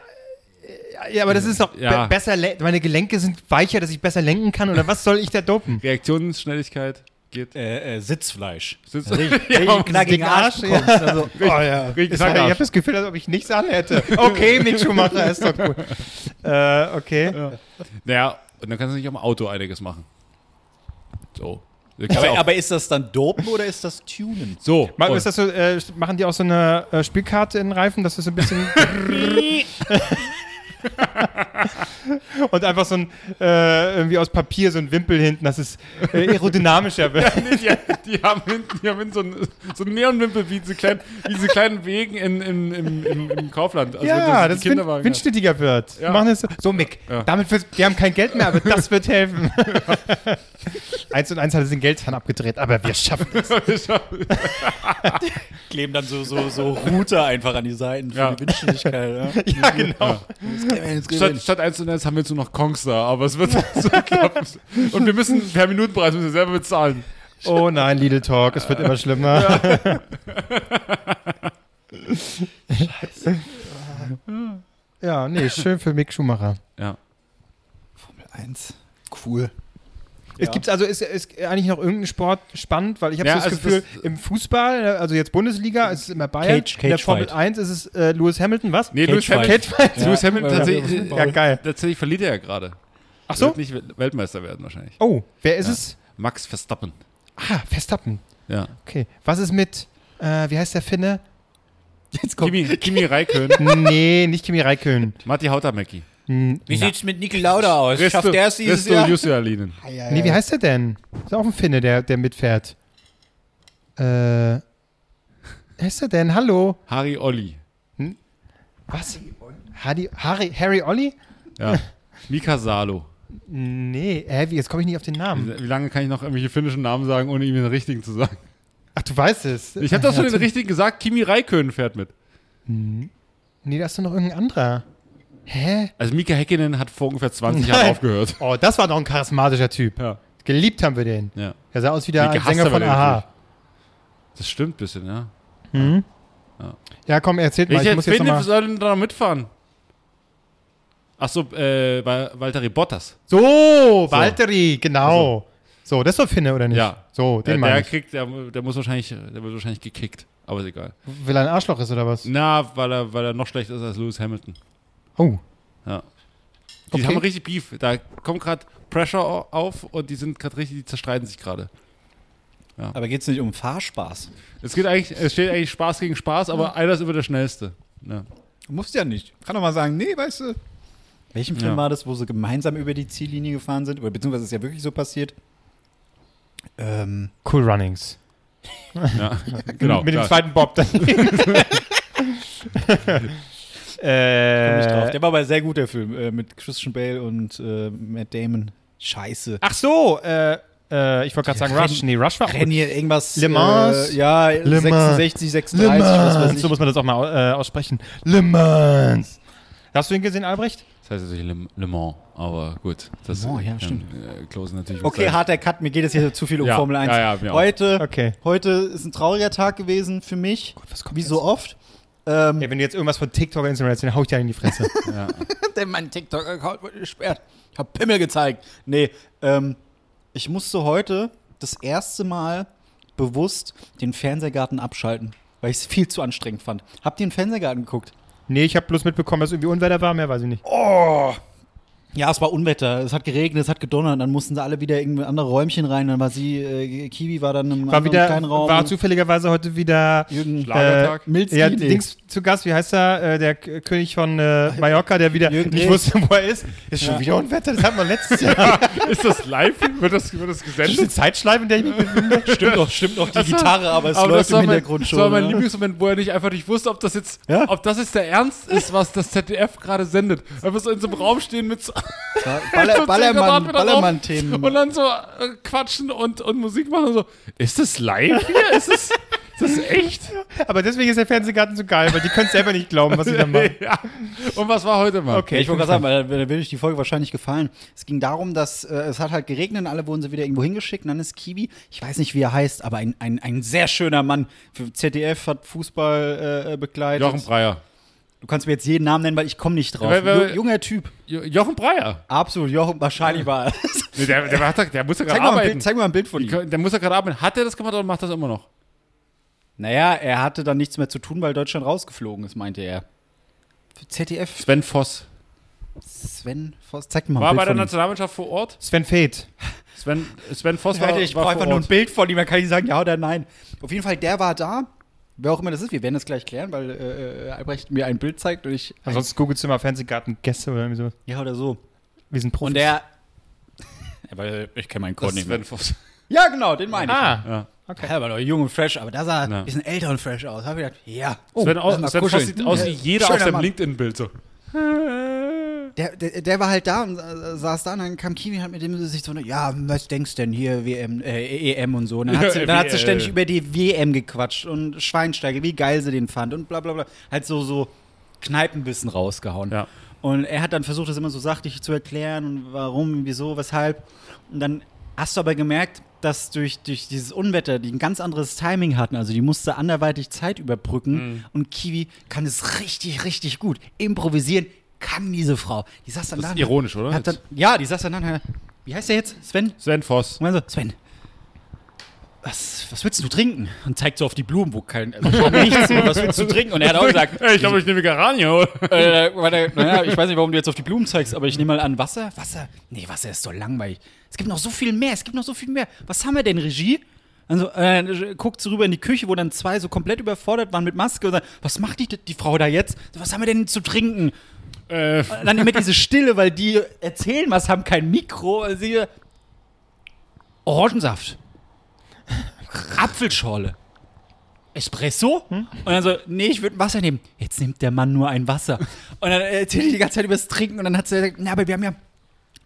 Ja, aber das ist doch
Ja.
be besser, meine Gelenke sind weicher, dass ich besser lenken kann, oder was soll ich da dopen?
Reaktionsschnelligkeit geht.
Äh, äh, Sitzfleisch.
Sitzt-
Richtig,
Ja,
knackigen Arsch
Arsch, ja.
Also, oh ja.
Richtig
war, ich habe das Gefühl, als ob ich nichts anhätte. Okay, Mick Schumacher ist doch gut. Äh, okay.
Naja, und dann kannst du nicht am Auto einiges machen. So.
Aber, aber ist das dann Dopen oder ist das Tunen?
so.
Das so, äh, machen die auch so eine äh, Spielkarte in den Reifen, dass das so ein bisschen. Und einfach so ein, äh, irgendwie aus Papier, so ein Wimpel hinten, dass es äh, aerodynamischer wird.
Nee, die, die haben hinten, die haben hinten so ein, so ein Neonwimpel wie diese kleinen, wie diese kleinen Wegen in, in, im, im, im Kaufland. Also
ja, dass es wind, windschnittiger wird.
Ja.
Machen das so. so, Mick,
Ja.
damit wird, wir haben kein Geld mehr, aber das wird helfen. eins und eins hat es den Geldhahn abgedreht, aber wir schaffen es.
Kleben dann so, so, so Router einfach an die Seiten für
Ja.
die Windständigkeit. Ja.
Statt, statt 1 zu 1 haben wir jetzt nur noch Kongs da, aber es wird so klappen. Und wir müssen per Minutenpreis müssen wir selber bezahlen.
Oh nein, Lidl Talk, es wird immer schlimmer. Ja, nee, schön für Mick Schumacher.
Ja.
Formel 1. Cool.
Es gibt also ist, ist eigentlich noch irgendein Sport spannend, weil ich habe
Ja,
so das
also
Gefühl,
das-
im Fußball, also jetzt Bundesliga, ist es immer Bayern.
Cage-
In der
Cage
Formel
Fight.
1 ist es äh, Lewis Hamilton, was?
Nee, Lewis
Cage
Hamilton,
Cage Fight.
Lewis Hamilton
Ja,
tatsächlich,
ja,
Ja, geil.
tatsächlich verliert er ja gerade.
Ach
Er
so?
Wird nicht Wel- Weltmeister werden wahrscheinlich.
Oh, wer ist
Ja.
es?
Max Verstappen.
Ah, Verstappen.
Ja.
Okay. Was ist mit, äh, wie heißt der Finne?
Jetzt kommt.
Kimi, Kimi Räikkönen,
nee, nicht Kimi Räikkönen.
Matti Hautamäki.
Hm,
Wie sieht's mit Niki Lauda aus? Schafft der es dieses
Resto
Jahr?
Jussi-Alinen.
Nee, wie heißt der denn? Ist auch ein Finne, der, der mitfährt. Äh, wer ist der denn? Hallo?
Harry Olli.
Was? Harry, Harry, Harry Olli?
Ja. Mika Salo.
Nee, hä, wie, jetzt komme ich nicht auf den Namen.
Wie lange kann ich noch irgendwelche finnischen Namen sagen, ohne ihm den richtigen zu sagen?
Ach, du weißt es.
Ich habe doch schon
Ja,
den richtigen gesagt. Kimi Räikkönen fährt mit.
Nee, da ist doch noch irgendein anderer. Hä?
Also Mika Häkkinen hat vor ungefähr 20 Jahren aufgehört.
Oh, das war doch ein charismatischer Typ.
Ja.
Geliebt haben wir den.
ja.
Er sah aus wie der Sänger von Aha.
Das stimmt ein bisschen, ja.
Ja, komm, erzählt mal. Ich
Welcher
muss jetzt
Finne
noch mal
soll denn da noch mitfahren? Achso, äh, bei Valtteri Bottas.
So, Valtteri, genau. So, das doch Finne, oder nicht?
Ja.
So, den
Der, der
ich.
kriegt, der, der muss wahrscheinlich, der wird wahrscheinlich gekickt. Aber ist egal.
Weil er ein Arschloch ist, oder was?
Na, weil er, weil er noch schlechter ist als Lewis Hamilton.
Oh.
Ja. Die
Okay.
haben richtig Beef. Da kommt gerade Pressure auf und die sind gerade richtig, die zerstreiten sich gerade.
Aber geht's nicht um Fahrspaß?
Es geht eigentlich, es steht eigentlich Spaß gegen Spaß, aber einer ist immer der schnellste. Ja.
Du musst ja nicht. Kann doch mal sagen, nee, weißt du. Welchen Film
Ja.
war das, wo sie gemeinsam über die Ziellinie gefahren sind? Oder beziehungsweise ist ja wirklich so passiert. Ähm,
Cool Runnings.
ja. genau.
Mit dem
klar.
zweiten Bob dann.
nicht drauf.
äh,
Der war aber sehr gut, der Film. Äh, mit Christian Bale und äh, Matt Damon. Scheiße.
ach so, äh, äh, ich wollte gerade sagen
Renn-
Rush. Nee, Rush war auch
Rennen hier irgendwas.
Le Mans?
Äh, ja,
Le Mans.
66, 36,
Le Mans. So muss man das auch mal äh, aussprechen. Le Mans. Hast du ihn gesehen, Albrecht?
Das heißt natürlich Le, Le Mans, aber gut. Das
Le Mans, ja,
kann,
stimmt.
Äh, Klose natürlich
Okay, harter Cut. Mir geht es hier zu viel um
Ja,
Formel 1.
ja, ja, mir auch.
heute,
Okay.
heute ist ein trauriger Tag gewesen für mich.
was kommt
wie so oft. Ähm,
Ja, wenn du jetzt irgendwas von TikTok oder Instagram erzählst, dann hau ich dir in die Fresse.
Ja.
denn mein TikTok-Account wurde gesperrt. Ich hab Pimmel gezeigt. Nee, ähm, ich musste heute das erste Mal bewusst den Fernsehgarten abschalten, weil ich es viel zu anstrengend fand. Habt ihr den Fernsehgarten geguckt?
nee, ich habe bloß mitbekommen, dass irgendwie Unwetter war, mehr weiß ich nicht.
Ja, es war Unwetter. Es hat geregnet, es hat gedonnert. Dann mussten sie alle wieder in andere Räumchen rein. Dann war sie, äh, Kiwi war dann im
War
anderen
wieder,
kleinen Raum.
war zufälligerweise heute wieder
Jürgen
Schlagertag.
Äh,
Milzki,
ja,
nee.
Dings zu Gast, wie heißt er? Äh, der König von äh, Mallorca, der wieder
Jürgen
nicht wusste, wo er ist. Ist schon wieder Unwetter, das hatten wir letztes Jahr.
ist das live? Wird das, wird das
Das ist die
gesendet?
Zeitschleife, in der ich mich befinde.
Stimmt doch, stimmt doch die
Das
Gitarre, aber es
Aber
läuft
das
im
mein,
Hintergrund
das
schon.
war mein
ne?
Lieblingsmoment, wo er nicht einfach nicht wusste, ob das jetzt,
Ja?
ob das jetzt der Ernst ist, was das ZDF gerade sendet. Einfach so in so einem Raum stehen mit so,
Ja, Baller, Ballermann, Ballermann-Themen.
und dann so äh, quatschen und, und Musik machen und so. Ist das live hier? Ist das, ist das echt?
Aber deswegen ist der Fernsehgarten so geil, weil die können selber nicht glauben, was sie da machen.
ja. Und was war heute mal?
Okay,
ich wollte gerade sagen, weil da würde ich die Folge wahrscheinlich gefallen. Es ging darum, dass äh, es hat halt geregnet und alle wurden sie wieder irgendwo hingeschickt. Und dann ist Kiwi, ich weiß nicht, wie er heißt, aber ein, ein, ein sehr schöner Mann. Für ZDF hat Fußball äh, begleitet.
Jochen Breyer.
Du kannst mir jetzt jeden Namen nennen, weil ich komme nicht drauf.
Wer- wer-
Ju- junger Typ.
Jo Jochen Breyer.
Absolut, Jochen, wahrscheinlich war er.
Nee, der, der, hat, der muss ja
zeig,
gerade
mal ein
arbeiten.
Bild, zeig mal ein Bild von ihm.
der muss ja gerade arbeiten. Hat er das gemacht oder macht das immer noch?
Naja, er hatte dann nichts mehr zu tun, weil Deutschland rausgeflogen ist, meinte er. Für ZDF,
Sven Voss.
Sven Voss, zeig mir mal
War
ein
bei
Bild
der
von ihm.
Nationalmannschaft vor Ort.
Sven Feth.
Sven, Sven Voss war,
ich
war
brauche
vor
einfach nur ein. Bild von ihm, dann kann ich sagen ja oder nein. Auf jeden Fall, der war da. Wer auch immer das ist, wir werden das gleich klären, weil äh, äh, Albrecht mir ein Bild zeigt und ich.
Ansonsten googelst du mal Fernsehgarten Gäste oder irgendwie so.
ja, oder so.
Wir sind Profis.
Und der. Aber ich kenne meinen Code nicht mehr. Ja, genau, den meine ich.
ah,
Ja.
okay.
Ja, war doch jung und fresh, aber da sah
Ja.
ein bisschen älter und fresh aus. Hab ich gedacht, ja. Oh,
Sven, aus, Sven sieht aus wie jeder
Schöner
auf seinem. LinkedIn-Bild. So.
Der, der, der war halt da und äh, saß da und dann kam Kiwi halt mit dem sich so, ja, was denkst denn hier, WM, äh, EM und so. Und dann hat, sie, dann hat sie ständig über die WM gequatscht und Schweinsteiger, wie geil sie den fand und bla bla bla. Halt so, so Kneipenbissen rausgehauen.
Ja.
Und er hat dann versucht, das immer so sachlich zu erklären und warum, wieso, weshalb. Und dann hast du aber gemerkt, dass durch, durch dieses Unwetter die ein ganz anderes Timing hatten. Also die musste anderweitig Zeit überbrücken. Und Kiwi kann es richtig, richtig gut. Improvisieren kann diese Frau. Die saß dann
Das
da.
ist ironisch, oder?
Dann, ja, die saß dann da. Wie heißt der jetzt? Sven?
Sven Voss.
Und dann so, Sven, was, was willst du trinken? Und zeigt so auf die Blumen, wo kein, also schon nichts, was willst du trinken? Und er hat auch gesagt,
ich glaube, ich nehme Garanio.
äh, naja, ich weiß nicht, warum du jetzt auf die Blumen zeigst, aber ich nehme mal an, Wasser? Wasser? Nee, Wasser ist doch langweilig. Es gibt noch so viel mehr, es gibt noch so viel mehr. Was haben wir denn, Regie? Also, äh, guckt so rüber in die Küche, wo dann zwei so komplett überfordert waren mit Maske und sagen, was macht die, die Frau da jetzt? Was haben wir denn zu trinken?
Äh,
dann immer diese Stille, weil die erzählen was, haben kein Mikro. Also sie, Orangensaft. Apfelschorle. Espresso? Und dann so, nee, ich würde Wasser nehmen. Jetzt nimmt der Mann nur ein Wasser. Und dann erzählt die die ganze Zeit über das Trinken und dann hat sie gesagt, na, aber wir haben ja,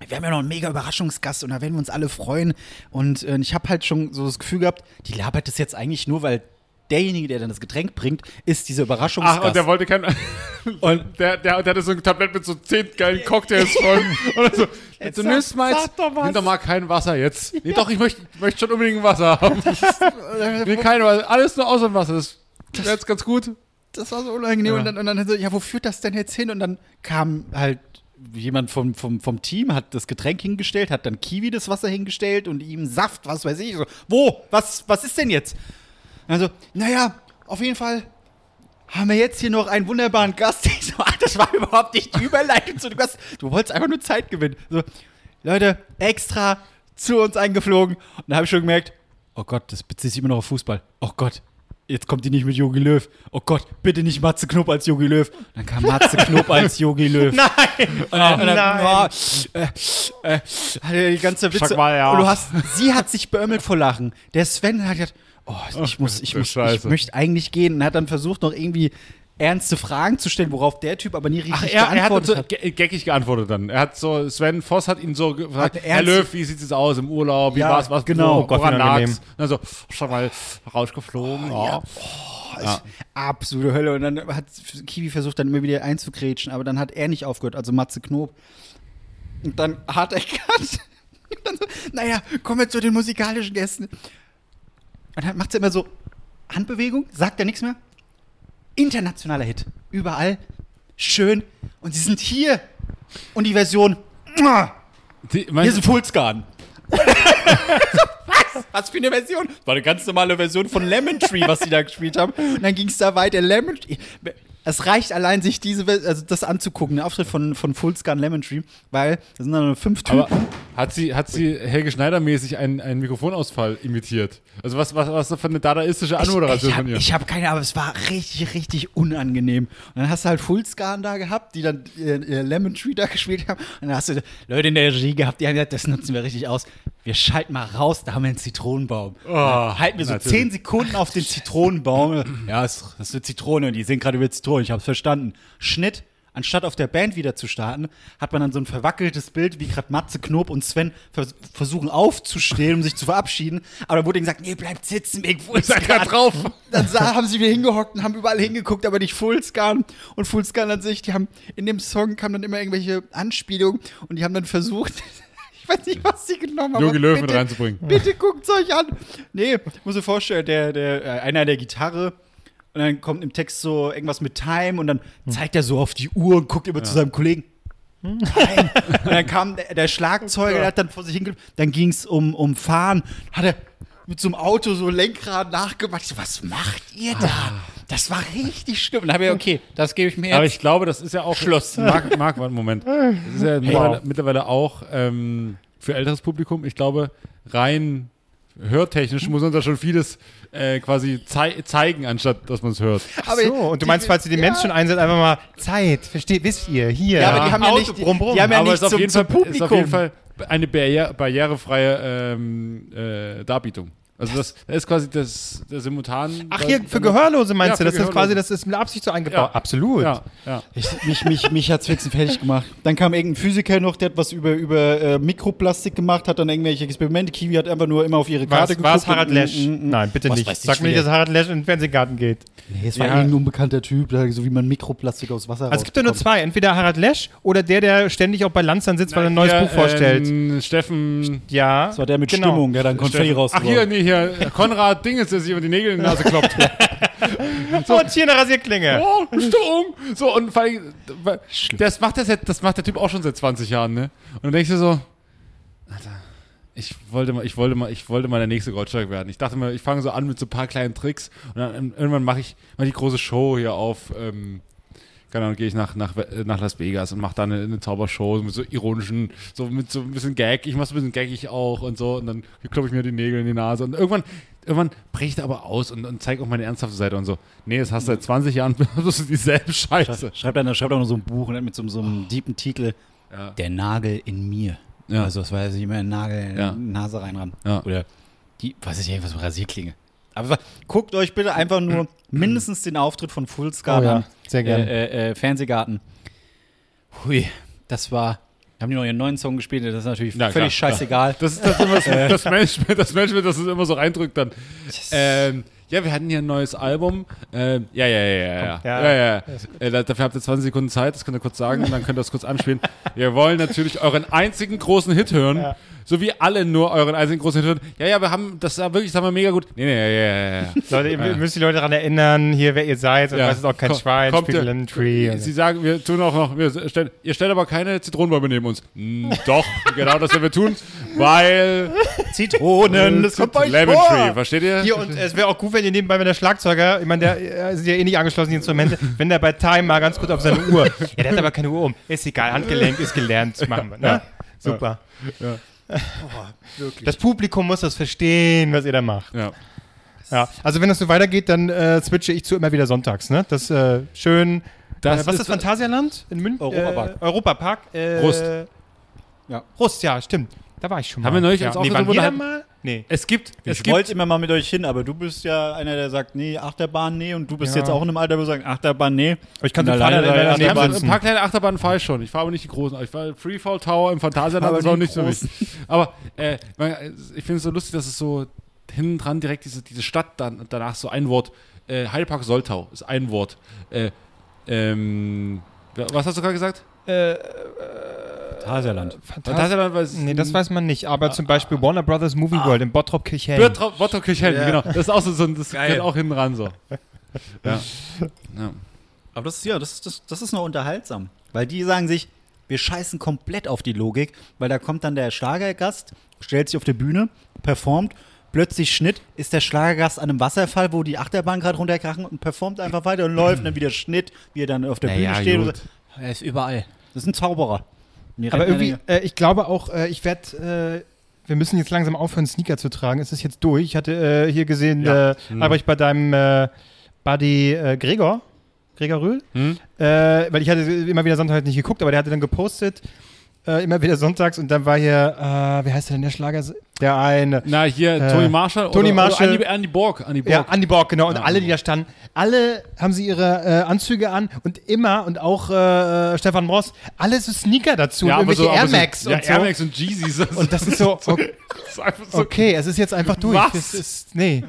wir haben ja noch einen mega Überraschungsgast und da werden wir uns alle freuen. Und äh, ich habe halt schon so das Gefühl gehabt, die labert das jetzt eigentlich nur, weil derjenige, der dann das Getränk bringt, ist dieser Überraschungsgast.
ach, und der wollte kein.
und
Der, der, der hatte so ein Tablett mit so zehn geilen Cocktails voll. Und so, du nimmst mal jetzt. Nimm doch mal kein Wasser jetzt. Nee, doch, ich möchte möchte schon unbedingt ein Wasser haben. nee, kein Wasser. Alles nur außer Wasser. Das wäre jetzt ganz gut.
das war so unangenehm.
Ja.
Und, dann, und dann so, ja, wo führt das denn jetzt hin? Und dann kam halt jemand vom, vom, vom Team, hat das Getränk hingestellt, hat dann Kiwi das Wasser hingestellt und ihm Saft, was weiß ich. So, wo? Was, was ist denn jetzt? Also, naja, auf jeden Fall haben wir jetzt hier noch einen wunderbaren Gast. Ich so, ah, das war überhaupt nicht die Überleitung zu dem Gast. Du wolltest einfach nur Zeit gewinnen. So, Leute, extra zu uns eingeflogen. Und da habe ich schon gemerkt, oh Gott, das bezieht sich immer noch auf Fußball. Oh Gott, jetzt kommt die nicht mit Jogi Löw. Oh Gott, bitte nicht Matze Knob als Jogi Löw. Dann kam Matze Knob als Jogi Löw.
Nein!
Und dann, und dann,
nein.
oh, äh, äh, die ganze Witze.
Mal, ja.
Und du hast, sie hat sich beömmelt vor Lachen. Der Sven hat gesagt, oh, ich muss, ich muss, ich möchte eigentlich gehen. Und hat dann versucht, noch irgendwie ernste Fragen zu stellen, worauf der Typ aber nie richtig
Ach, er, er hat
geantwortet
so
hat.
ge- geckig geantwortet dann. Er hat so, Sven Voss hat ihn so gefragt, Herr Löw, wie sieht es aus im Urlaub? Wie
Ja,
war's? Was,
genau.
Wo,
Oh Gott,
woran lag's? Dann so, schon mal rausgeflogen. ja.
Ja. Absolute Hölle. Und dann hat Kiwi versucht, dann immer wieder einzugrätschen, aber dann hat er nicht aufgehört, also Matze Knob. Und dann hat er erkannt. Naja, kommen wir zu den musikalischen Gästen. Und dann macht sie immer so Handbewegung, sagt er nichts mehr. Internationaler Hit. Überall. Schön. Und sie sind hier. Und die Version.
Die,
Hier ist ein Fulskan. was? Was für eine Version? Das war eine ganz normale Version von Lemon Tree, was sie da gespielt haben. Und dann ging es da weiter. Lemon Tree. Es reicht allein, sich diese, also das anzugucken, der Auftritt von, von Fulskan Lemon Tree, weil da sind dann nur fünf Typen.
aber hat sie, hat sie Helge Schneider-mäßig einen, einen Mikrofonausfall imitiert? Also was, was, was für eine dadaistische Anmoderation
ich, ich
von
habe
ihr?
ich hab keine Ahnung, aber es war richtig, richtig unangenehm. Und dann hast du halt Fullscan da gehabt, die dann ihr Lemon Tree da gespielt haben. Und dann hast du Leute in der Regie gehabt, die haben gesagt, das nutzen wir richtig aus. Wir schalten mal raus, da haben wir einen Zitronenbaum. Dann halten wir so
natürlich.
zehn Sekunden auf den Zitronenbaum. ja, das das ist eine Zitrone, die singen gerade über Zitronen, ich hab's verstanden. Schnitt. Anstatt auf der Band wieder zu starten, hat man dann so ein verwackeltes Bild, wie gerade Matze, Knob und Sven vers versuchen aufzustehen, um sich zu verabschieden. Aber da wurde ihnen gesagt, nee, bleibt sitzen wegen Fullscan.
drauf.
Dann sah, haben sie wieder hingehockt und haben überall hingeguckt, aber nicht Fullscan. Und Fullscan an sich, die haben in dem Song kamen dann immer irgendwelche Anspielungen und die haben dann versucht, ich weiß nicht, was sie genommen haben.
Jogi
aber
Löw mit
bitte-
reinzubringen.
Bitte guckt's euch an. Nee, muss dir vorstellen, der, der, äh, einer der Gitarre und dann kommt im Text so irgendwas mit Time und dann zeigt er so auf die Uhr und guckt immer zu seinem Kollegen. Time. und dann kam der, der Schlagzeuger, der hat dann vor sich hingelegt. Dann ging es um, um Fahren. Hat er mit so einem Auto so Lenkrad nachgemacht. Ich so, was macht ihr da? Das war richtig schlimm. Und dann habe ich, okay, das gebe ich mir
Aber
jetzt.
ich glaube, das ist ja auch.
Schluss.
Marc, Marc, warte, Moment. Das ist ja mittlerweile, mittlerweile auch ähm, für älteres Publikum. Ich glaube, rein hörtechnisch muss man da schon vieles äh, quasi zei zeigen, anstatt dass man es hört.
Aber so, und du meinst, falls ihr die Menschen schon einsetzt, einfach mal Zeit, versteht, wisst ihr, hier.
Ja, aber die haben ja
Auto,
nicht- die-
brumm, brumm.
die haben ja
Aber
nicht
es ist auf
zum-
jeden
zum
Fall, ist auf jeden
Publikum.
Fall eine barriere barrierefreie ähm, äh, Darbietung. Also das, das ist quasi das, das Simultan.
Ach, hier, für Gehörlose meinst
Ja,
du? Das ist quasi, das ist mit Absicht so eingebaut.
Ja.
Absolut.
Ja, ja.
Ich, mich mich, mich hat es fix und fertig gemacht. Dann kam irgendein Physiker noch, der hat was über, über äh, Mikroplastik gemacht, hat dann irgendwelche Experimente. Kiwi hat einfach nur immer auf ihre Karte
es, war es Harald Lesch?
Mm, mm, mm.
Nein, bitte
Was
nicht. Sag mir nicht, dass Harald Lesch in den Fernsehgarten geht.
Nee, es war
Ja.
irgendein unbekannter Typ, so wie man Mikroplastik aus Wasser
Also es gibt ja nur zwei. Entweder Harald Lesch oder der, der ständig auch bei Lanzern sitzt, weil er ein neues
Hier,
Buch vorstellt.
Ähm, Steffen.
ja.
Das war der mit
genau.
Stimmung, der dann Konfetti rausgebracht
hier, nee, hier, Konrad Dinges, der sich über die Nägel in die Nase kloppt.
Und hier eine Rasierklinge.
oh, Sturm! So, und vor allem, das macht, das, jetzt- das macht der Typ auch schon seit 20 Jahren, ne? Und dann denkst du so, Alter, ich wollte mal, ich wollte mal, ich wollte mal der nächste Goldsteig werden. Ich dachte mir, ich fange so an mit so ein paar kleinen Tricks und dann irgendwann mache ich mal die große Show hier auf, ähm, keine Ahnung, gehe ich nach, nach, äh, nach Las Vegas und mache da eine, eine Zaubershow mit so ironischen, so mit so ein bisschen Gag. Ich mache so ein bisschen gaggig auch und so und dann kloppe ich mir die Nägel in die Nase und irgendwann, irgendwann breche ich da aber aus und, und zeige auch meine ernsthafte Seite und so. Nee, das hast du seit 20 Jahren, das ist dieselbe Scheiße.
Schreibt dann, schreibt auch noch so ein Buch mit so, so einem deepen Titel.
Ja.
Der Nagel in mir.
Ja.
Also das war ja immer ein Nagel in
Ja.
die Nase reinram.
Ja.
Oder die, was ist ja irgendwas mit Rasierklinge. Aber guckt euch bitte einfach nur mindestens den Auftritt von Fullscar
Oh ja,
an.
Sehr gerne.
Äh, äh, äh, Fernsehgarten. Hui, das war. Haben die noch ihren neuen Song gespielt? Das ist natürlich
Ja,
völlig
klar,
scheißegal.
Das ist das, immer das, das Management, das Management, das es immer so reindrückt dann. Ähm, ja, wir hatten hier ein neues Album. Ähm, ja, ja, ja, ja, ja.
Ja.
ja. Äh, da- dafür habt ihr 20 Sekunden Zeit, das könnt ihr kurz sagen und dann könnt ihr das kurz anspielen. Wir wollen natürlich euren einzigen großen Hit hören.
Ja.
So wie alle nur euren einzigen großen Hit hören. Ja, ja, wir haben, das war wirklich, das haben wir mega gut. Nee, nee, ja, ja, ja.
Leute, ihr müsst die Leute daran erinnern, hier, wer ihr seid. Und
Ja.
weiß es auch kein
Komm,
Schwein,
kommt
Spiegel
ihr-
in Tree.
Sie sagen, wir tun auch noch, wir stellen, ihr stellt aber keine Zitronenbäume neben uns. Hm, doch, genau das werden wir tun, weil
Zitronen, das kommt bei
Lemon
vor.
Tree, versteht ihr?
Hier, und es wäre auch gut, wenn ihr nebenbei, wenn der Schlagzeuger, ich meine, der sind ja eh nicht angeschlossen, die Instrumente, wenn der bei Time mal ganz kurz auf seine Uhr. Ja, der hat aber keine Uhr um. Ist egal, Handgelenk ist gelernt, machen wir. Ne? Super.
Ja.
Das Publikum muss das verstehen, was ihr da macht.
Ja.
Ja, also wenn das so weitergeht, dann äh, switche ich zu immer wieder sonntags, ne? Das äh, schön.
Das
äh, was ist
ist-
das Phantasialand in München?
Europapark.
Äh, Europapark. Äh,
Rust.
Ja.
Rust, ja, stimmt. Da war ich schon mal.
Haben wir neulich
ja.
uns auch
nee, waren wir da- mal? Nee.
Es gibt, es
Ich
gibt,
wollte immer mal mit euch hin, aber du bist ja einer, der sagt, nee, Achterbahn, nee. Und du bist
Ja.
jetzt auch in einem Alter, wo du sagst, Achterbahn, nee.
Aber ich kann nee, waren-
so ein paar kleine Achterbahnen fahre ich schon. Ich fahre aber nicht die großen. Ich war Freefall Tower im Phantasialand,
Aber
das war
die
nicht so
großen.
wichtig. Aber äh, ich finde es so lustig, dass es so hinten dran direkt diese, diese Stadt dann danach so ein Wort. Äh, Heidepark Soltau ist ein Wort. Äh, ähm, was hast du gerade gesagt?
Phantasialand.
Phantasialand war es-
Nee, das weiß man nicht. Aber zum Beispiel Warner Brothers Movie World in Bottrop Kirchhellen.
Bottrop Kirchhellen,
Ja.
genau. Das ist auch so, so ein- das
Geil.
gehört auch hinten ran so. Ja. ja.
Aber das ist ja, das, das, das ist noch unterhaltsam. Weil die sagen sich, wir scheißen komplett auf die Logik, weil da kommt dann der Schlagergast, stellt sich auf der Bühne, performt, plötzlich Schnitt, ist der Schlagergast an einem Wasserfall, wo die Achterbahn gerade runterkrachen und performt einfach weiter und läuft und dann wieder Schnitt, wie er dann auf der
Naja,
Bühne steht. So. Er ist überall. Das ist ein Zauberer. Die
Aber irgendwie, äh, ich glaube auch, äh, ich werde, äh, wir müssen jetzt langsam aufhören, Sneaker zu tragen. Es ist jetzt durch. Ich hatte äh, hier gesehen,
Ja.
äh,
Hm.
Albrecht, bei deinem äh, Buddy Gregor, Gregor Rühl,
Hm?
weil ich hatte immer wieder Sonntag nicht geguckt, aber der hatte dann gepostet, äh, immer wieder sonntags und dann war hier, äh, wie heißt der denn, der Schlager? Der eine.
Na, hier
Äh,
Tony Marshall
Tony
oder,
Marshall.
Andy, Andy Borg. Andy Borg.
Ja, Andy Borg, genau. Und
Ja.
alle, die da standen, alle haben sie ihre äh, Anzüge an und immer, und auch äh, Stefan Moss, alle so Sneaker dazu, und
aber
irgendwelche
so-
Air
so-
Max
ja,
und so.
Air Max und Jeezys.
Und das ist so, okay,
Das ist so
okay es ist jetzt einfach durch.
Was?
Ist, nee.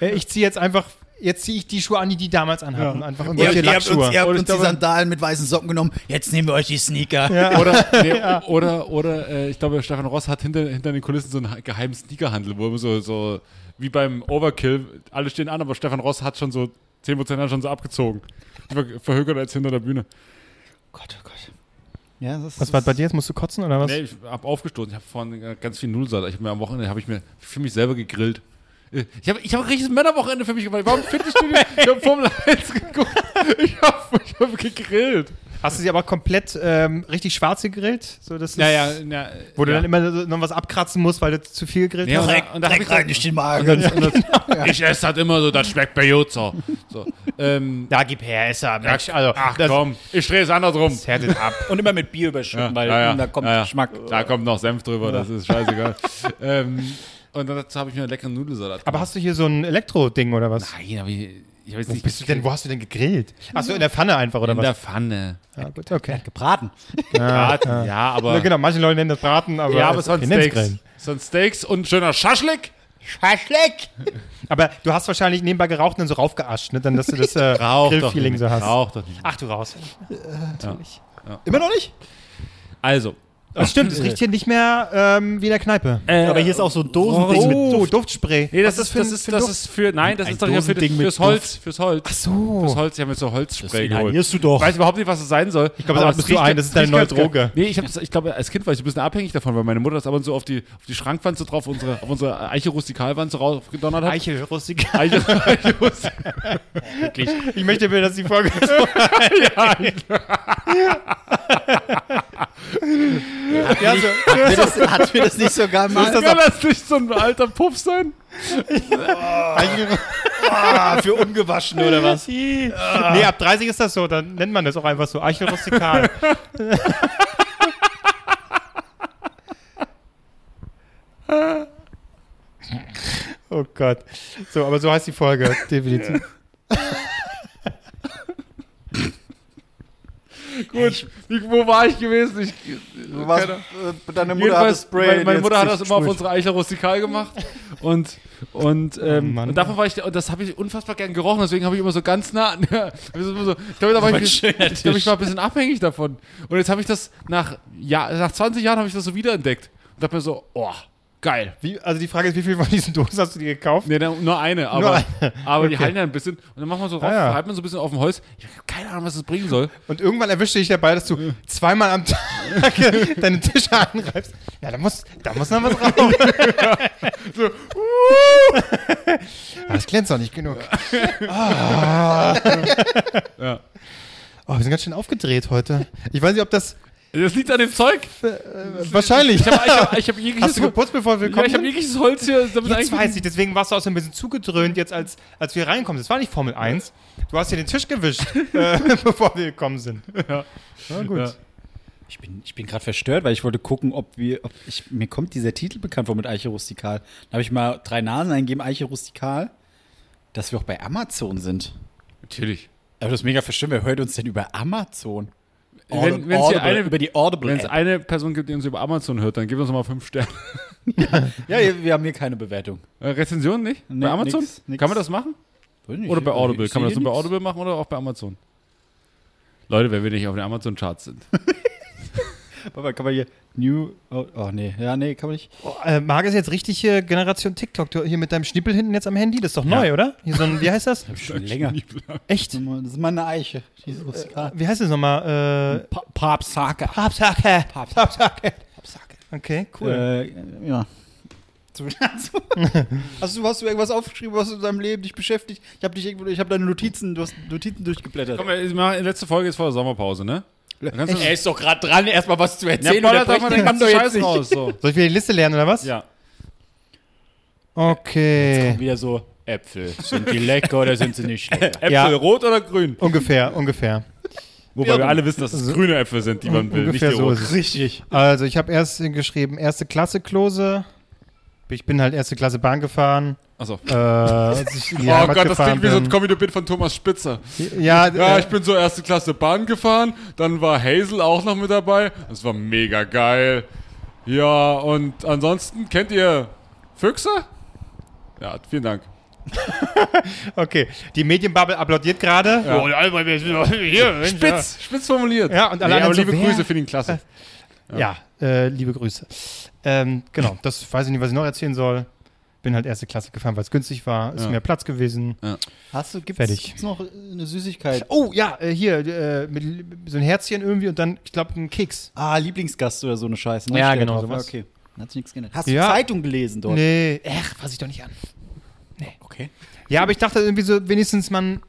Äh, Ich ziehe jetzt einfach, jetzt ziehe ich die Schuhe an, die die damals anhatten. Einfach
Ihr,
irgendwelche
ihr habt uns,
Lackschuhe.
ihr habt uns die Sandalen mit weißen Socken genommen. Jetzt nehmen wir euch die Sneaker.
Oder, nee, oder, oder äh, ich glaube, Stefan Ross hat hinter, hinter den Kulissen so einen geheimen Sneakerhandel, wo immer so, so wie beim Overkill, alle stehen an, aber Stefan Ross hat schon so 10% hat schon so abgezogen. Ver- Verhökert als hinter der Bühne.
Gott, oh Gott. Ja, das
Was war bei dir jetzt? Musst du kotzen oder was?
Nee, ich habe aufgestoßen. Ich habe vorhin ganz viel Nudelsalat. Ich habe mir am Wochenende habe ich mir für mich selber gegrillt. Äh, Ich habe ich hab ein richtiges Männerwochenende für mich gemacht. Ich war im Fitnessstudio, ich habe Formel 1 geguckt, ich habe ich hab gegrillt.
Hast du sie aber komplett ähm, richtig schwarz gegrillt? So, dass
Ja, ja, ja.
Wo du
ja.
dann immer noch was abkratzen musst, weil du zu viel gegrillt
Ja,
hast?
und da, und da dann,
durch den Magen.
und das, und das, Ich esse halt immer so, das schmeckt bei Jutzer. So, ähm,
Ja, gib her, ist er. Mensch, also,
ach
das,
komm, ich drehe es andersrum.
das härtet ab.
Und immer mit Bier überschütten, weil
ja, ja,
da kommt. Geschmack.
Da kommt noch Senf drüber, das ist scheißegal. ähm, und dann dazu habe ich mir einen leckeren Nudelsalat
Aber hast du hier so ein Elektro-Ding oder was?
Nein, aber ich, ich habe jetzt
Wo
nicht
bist du denn, wo hast du denn gegrillt? Achso, in der Pfanne einfach, oder
in
was?
der Pfanne.
ja, gut, okay.
Gebraten.
Braten, ja, aber,
Ja, genau, manche Leute nennen das Braten, aber,
ja, aber sonst
wir nennen's
Steaks.
Grillen.
Sonst Steaks und schöner Schaschlik.
Schaschlik!
Aber du hast wahrscheinlich nebenbei geraucht und dann so raufgeascht, ne? Dann, dass du das äh, Grillfeeling so hast.
Rauch doch nicht.
Ach, du raus.
Immer noch nicht?
Also,
Das stimmt, es riecht hier nicht mehr ähm, wie in der Kneipe.
Aber hier ist auch so ein Dosending mit
oh,
Duft.
Duftspray.
nee, das ist,
für
das ist, das
Duft?
ist für, nein, das
Ein
ist doch hier für,
mit
fürs Holz, fürs Holz.
Ach so.
Fürs Holz, die haben jetzt so Holzspray geholt.
inhalierst du doch.
Ich weiß überhaupt nicht, was es sein soll. Ich
glaube, da atmest du ein, das ist deine neue Droge.
Nee, ich, das, ich glaube, als Kind war ich so ein bisschen abhängig davon, weil meine Mutter das ab und zu auf die, auf die Schrankwand so drauf, unsere, auf unsere Eiche Rustikalwand so raufgedonnert hat.
Eichel, rustik.
Eiche, Eiche Rustikal.
Ich möchte mir, dass die Folge ja, so,
Hat mir das, hat mir das nicht sogar mal
Kann das nicht so ein alter Puff sein?
Ah, für ungewaschen oder was?
nee, ab 30 ist das so, dann nennt man das auch einfach so. Eichel rustikal. oh Gott. So, aber so heißt die Folge, definitiv.
Gut, ich, wo war ich gewesen? Ich,
Was,
keine-
äh, deine Mutter hat das Spray.
meine,
in
meine Mutter hat das immer auf unsere Eichel rustikal gemacht und und, ähm,
Mann.
und davon war ich und das habe ich unfassbar gern gerochen, deswegen habe ich immer so ganz nah ich glaube, da war ich, ich, glaube, ich war ein bisschen abhängig davon und jetzt habe ich das nach ja, nach 20 Jahren habe ich das so wiederentdeckt und dachte mir so, oh, geil.
Wie, also die Frage ist, wie viel von diesen Dosen hast du dir gekauft?
Nee, nur eine, aber,
eine.
aber die
Okay.
halten ja ein bisschen und dann macht man so rauf,
Ah, ja.
reibt man so ein bisschen auf dem Holz. Ich habe keine Ahnung, was das bringen soll.
Und irgendwann erwischte dich dabei, dass du zweimal am Tag deine Tische anreibst. Ja, da muss, da muss noch was raus. so, uh. Aber das glänzt doch nicht genug. Ah.
Ja.
Oh, wir sind ganz schön aufgedreht heute. Ich weiß nicht, ob das.
Das liegt an dem Zeug.
Wahrscheinlich.
Ich habe ich hab, ich hab jegliches
Hast du geputzt, bevor wir
Ja,
kommen?
ich habe jegliches Holz hier. Damit
Jetzt weiß ich, deswegen warst du auch so ein bisschen zugedröhnt, jetzt als, als wir reinkommen. Das war nicht Formel 1. Du hast hier den Tisch gewischt, äh, bevor wir gekommen sind.
Ja.
Na gut.
Ja.
Ich bin, ich bin gerade verstört, weil ich wollte gucken, ob wir. Ob ich, mir kommt dieser Titel bekannt vor mit Eiche Rustikal. Da habe ich mal drei Nasen eingegeben, Eiche Rustikal, dass wir auch bei Amazon sind.
Natürlich.
Aber das ist mega verstört. Wer hört uns denn über Amazon?
Wenn- wenn's hier eine-
über die Audible.
Wenn es eine Person gibt, die uns über Amazon hört, dann gib uns mal fünf Sterne.
Ja, wir haben hier keine Bewertung.
Äh, Rezension nicht?
Nee,
bei Amazon?
nix, nix.
Kann man das machen?
Nicht,
Oder bei Audible? Kann man das nur bei. Audible machen oder auch bei Amazon? Leute, wenn wir nicht auf den Amazon-Charts sind.
Warte mal, kann man hier New. Oh, oh, nee, ja, nee, kann man nicht.
Oh, äh, Marc ist jetzt richtig äh, Generation TikTok. Du, hier mit deinem Schnippel hinten jetzt am Handy, das ist doch neu, oder? Hier so ein, wie heißt das?
Schon länger.
Echt?
Das ist meine Eiche. Die ist rustikal.
Wie heißt das nochmal? Äh,
Pa Papsake.
Papsake. Papsake. Okay, cool.
Äh, ja. Hast, du, hast du irgendwas aufgeschrieben, was in deinem Leben dich beschäftigt? Ich habe dich irgendwo, ich habe deine Notizen, du hast Notizen durchgeblättert.
Komm, machen letzte Folge ist vor der Sommerpause, ne?
Er ist doch gerade dran, erstmal was zu
ja,
erzählen.
Boller,
unterbrechen
darf man den ganzen
doch
Scheiß
jetzt nicht.
raus. So.
Soll ich wieder die Liste lernen, oder was?
Ja.
Okay.
Wieder so, Äpfel, sind die lecker oder sind sie nicht lecker?
Äpfel,
Ja.
rot oder grün?
Ungefähr, ungefähr.
Wobei wir alle wissen, dass es grüne Äpfel sind, die man will, nicht
Ungefähr
die
so
roten.
ist es.
Richtig.
Also, ich habe erst geschrieben, erste Klasse Klose. Ich bin halt erste Klasse Bahn gefahren.
Achso.
Äh,
Oh
Heimat
Gott, das klingt wie so ein. Comedy-Bit von Thomas Spitzer.
Ja,
Ja,
äh,
ich bin so erste Klasse Bahn gefahren, dann war Hazel auch noch mit dabei. Das war mega geil. Ja, und ansonsten kennt ihr Füchse? Ja, vielen Dank.
okay. Die Medienbubble applaudiert gerade.
Ja.
Oh,
Spitz, spitz formuliert.
Ja, und alle
nee, aber
so,
liebe
wer?
Grüße, finde ihn klasse.
Ja, äh, liebe Grüße. Ähm, genau, das weiß ich nicht, was ich noch erzählen soll. Bin halt erste Klasse gefahren, weil es günstig war. Ist
Ja.
mehr Platz gewesen.
Hast du, gibt's,
Fertig.
gibt's noch eine Süßigkeit?
Oh, ja, äh, hier, äh, mit, so ein Herzchen irgendwie und dann, ich glaube, ein Keks.
Ah, Lieblingsgast oder so eine Scheiße. ne?
Ja, genau, sowas.
Okay. Hat sich nichts geändert. Hast
Ja.
du Zeitung gelesen dort?
Nee, ach, fass ich doch nicht an.
Okay.
Ja, aber ich dachte irgendwie so, wenigstens man,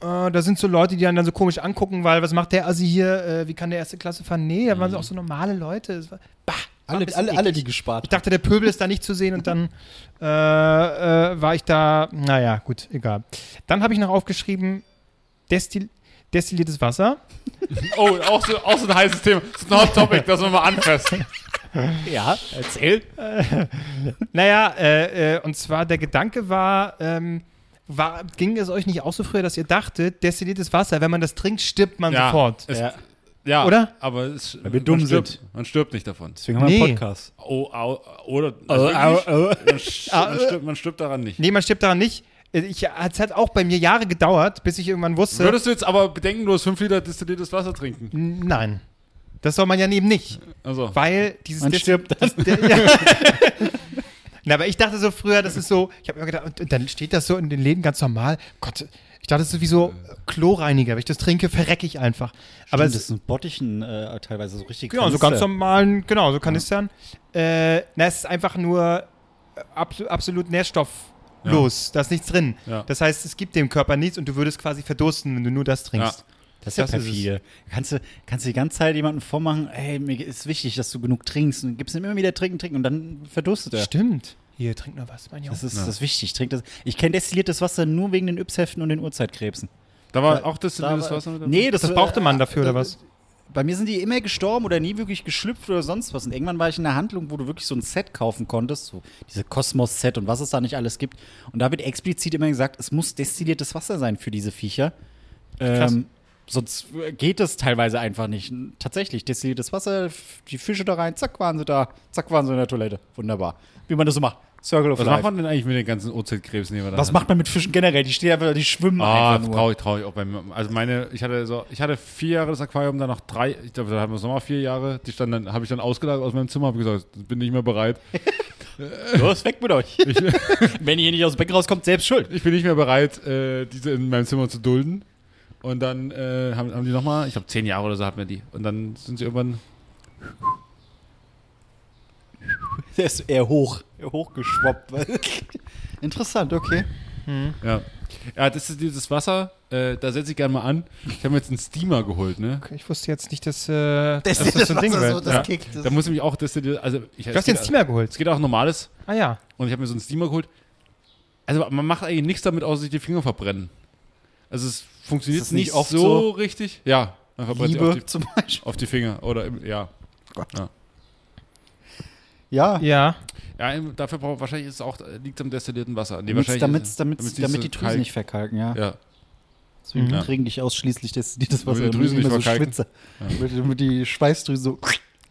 äh, da sind so Leute, die einen dann so komisch angucken, weil was macht der Assi hier, äh, wie kann der erste Klasse fahren? Nee, da waren so auch so normale Leute. War, bah,
Alle, alle, alle, die gespart
Ich dachte, der Pöbel ist da nicht zu sehen und dann äh, äh, war ich da, naja, gut, egal. Dann habe ich noch aufgeschrieben, Destil destilliertes Wasser.
Oh, auch so, auch so ein heißes Thema. Das ist ein Hot Topic, das wir mal anfassen.
Ja, erzähl.
Naja, äh, äh, und zwar der Gedanke war, ähm, war, ging es euch nicht auch so früher, dass ihr dachtet, destilliertes Wasser, wenn man das trinkt, stirbt man sofort.
Es,
Ja.
ja.
Oder?
Aber es,
Weil wir
man
dumm
stirbt,
sind.
Man stirbt nicht davon.
Deswegen haben wir
Nee.
einen Podcast.
Oh, au, oder
au, au.
Man, stirbt, man stirbt daran nicht.
Nee, man stirbt daran nicht. Ich, es hat auch bei mir Jahre gedauert, bis ich irgendwann wusste,
Würdest du jetzt aber bedenkenlos 5 Liter destilliertes Wasser trinken?
nein. Das soll man ja eben nicht.
Also,
Weil dieses
Man stirbt dann.
Der, ja. Na, aber ich dachte so früher, das ist so, ich habe mir gedacht, und, und dann steht das so in den Läden ganz normal. Gott, ich dachte, das ist wie so Kloreiniger. Wenn ich das trinke, verrecke ich einfach. Aber
Aber
es
das sind Bottichen äh, teilweise so richtig
Genau, so
Kanister.
ganz normalen, genau, so Kanistern. Äh, na, es ist einfach nur äh, abso absolut nährstofflos. Da ist nichts drin.
Ja.
Das heißt, es gibt dem Körper nichts und du würdest quasi verdursten, wenn du nur das trinkst.
Das ist ja
Das ist
perfide. Kannst du, kannst du die ganze Zeit jemanden vormachen, ey, mir ist wichtig, dass du genug trinkst. Und gibst ihm immer wieder trinken, trinken und dann verdurstet er.
Stimmt. Hier, trink noch was, mein Junge.
Das ist,
Ja.
das ist wichtig. Trink das. Ich kenne destilliertes Wasser nur wegen den Yps-Heften und den Urzeitkrebsen.
da war
Da-
auch destilliertes
Da war-
Wasser mit dabei?
Nee, das,
Das brauchte man dafür, oder was?
Bei mir sind die immer gestorben oder nie wirklich geschlüpft oder sonst was. Und irgendwann war ich in einer Handlung, wo du wirklich so ein Set kaufen konntest, so diese Kosmos-Set und was es da nicht alles gibt. Und da wird explizit immer gesagt, es muss destilliertes Wasser sein für diese Viecher.
Krass.
Ähm, sonst geht es teilweise einfach nicht. Tatsächlich, destilliertes Wasser, die Fische da rein, zack, waren sie da, zack, waren sie in der Toilette. Wunderbar. Wie man das so macht. Circle of
Was
Life.
macht man denn eigentlich mit den ganzen OZ-Krebsen, die wir da
was
haben?
macht man mit Fischen generell? Die stehen einfach, die schwimmen
Ah,
einfach nur.
traurig, traurig. Auch bei mir. Also meine, ich hatte so, ich hatte vier Jahre das Aquarium, dann noch drei, ich glaube, da hatten wir es nochmal vier Jahre. Die standen dann, habe ich dann ausgelagert aus meinem Zimmer, habe gesagt, bin nicht mehr bereit.
Los, weg mit euch. Wenn ihr nicht aus dem Becken rauskommt, selbst schuld.
Ich bin nicht mehr bereit, äh, diese in meinem Zimmer zu dulden. Und dann äh, haben, haben die nochmal, ich glaube zehn Jahre oder so hatten wir die. Und dann sind sie irgendwann,
Der ist eher hoch, hochgeschwappt. Interessant, okay.
ja. Ja, das ist dieses Wasser, äh, da setze ich gerne mal an. Ich habe mir jetzt einen Steamer geholt, ne?
Ich wusste jetzt nicht, dass, äh, dass das so ein Ding wird.
das
ja.
kickt. Das
Da muss ich mich auch, das, also ich,
Du hast den Steamer
Es
geholt.
geht auch normales.
Ah ja.
Und ich habe mir so einen Steamer geholt. Also man macht eigentlich nichts damit, außer sich die Finger verbrennen. Also es funktioniert
Ist das nicht
nicht
oft
so,
so?
richtig. Ja, man verbrennt sich auf
Liebe
die,
zum Beispiel.
auf die Finger. Oder im, ja.
Ja,
Ja.
Ja, im- dafür braucht wahrscheinlich ist es auch, äh, liegt am destillierten Wasser. Nee,
damit,
wahrscheinlich
damit,
ist-
damit,
damit's
damit,
so
die Drüsen
kalt-
nicht verkalken, ja.
Ja.
Deswegen
Ja.
trinke ich ausschließlich das, das Wasser,
die Drüsen
damit ich
nicht
so
verkalken.
schwitze. Damit, damit die Schweißdrüsen so.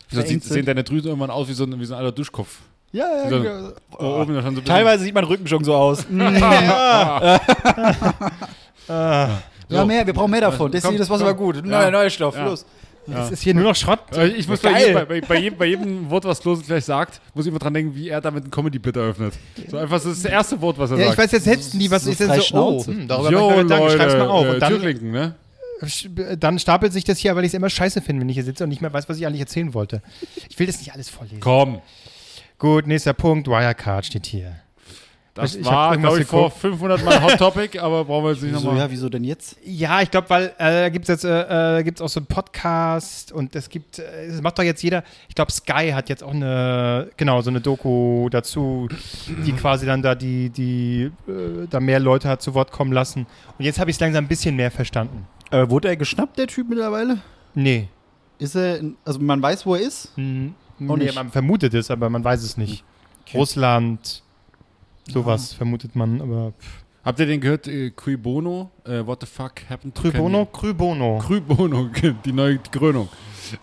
Wieso sieht, sehen deine Drüsen irgendwann aus wie so ein, wie so ein alter Duschkopf?
Ja, ja,
so
genau.
Oh, oben da schon so
Teilweise sieht mein Rücken schon so aus.
Ah.
Ja, mehr, wir brauchen mehr davon. Das, das Wasser war gut.
Ja.
Neuer, neuer Stoff,
Ja.
Es ist hier nur noch Schrott.
Äh, Ich muss bei jedem, bei, bei, jedem, bei jedem Wort, was Klose gleich sagt, muss ich immer dran denken, wie er damit einen Comedy-Bit eröffnet. So einfach, das ist das erste Wort, was er
Ja, ich
sagt.
weiß jetzt selbst nie, was
So
ist denn so, oh,
Schnauze.
hm, darüber
Jo,
machen wir Gedanken, schreib's mal auf. Und dann,
Türklinken, ne?
dann stapelt sich das hier, weil ich es immer scheiße finde, wenn ich hier sitze und nicht mehr weiß, was ich eigentlich erzählen wollte. Ich will das nicht alles vorlesen.
Komm.
Gut, nächster Punkt, Wirecard steht hier.
Das
Ich
war, glaube ich, vor
geguckt.
500 Mal Hot Topic, aber brauchen wir jetzt nicht nochmal.
ja, wieso denn jetzt?
Ja, ich glaube, weil äh, da gibt es jetzt äh, äh, gibt's auch so einen Podcast und es gibt, äh, es macht doch jetzt jeder, ich glaube, Sky hat jetzt auch eine, genau, so eine Doku dazu, die quasi dann da die, die, äh, da mehr Leute hat zu Wort kommen lassen. Und jetzt habe ich es langsam ein bisschen mehr verstanden.
Äh, wurde er geschnappt, der Typ mittlerweile?
Nee.
Ist er, in, also man weiß, wo er ist?
Hm,
Auch
nee, man vermutet es, aber man weiß es nicht. Russland, sowas vermutet man, aber pff.
Habt ihr den gehört? Äh, Cui Bono? Äh, what the fuck happened to
Crybono,
Ken-
Crybono.
Cui Bono, die neue Krönung.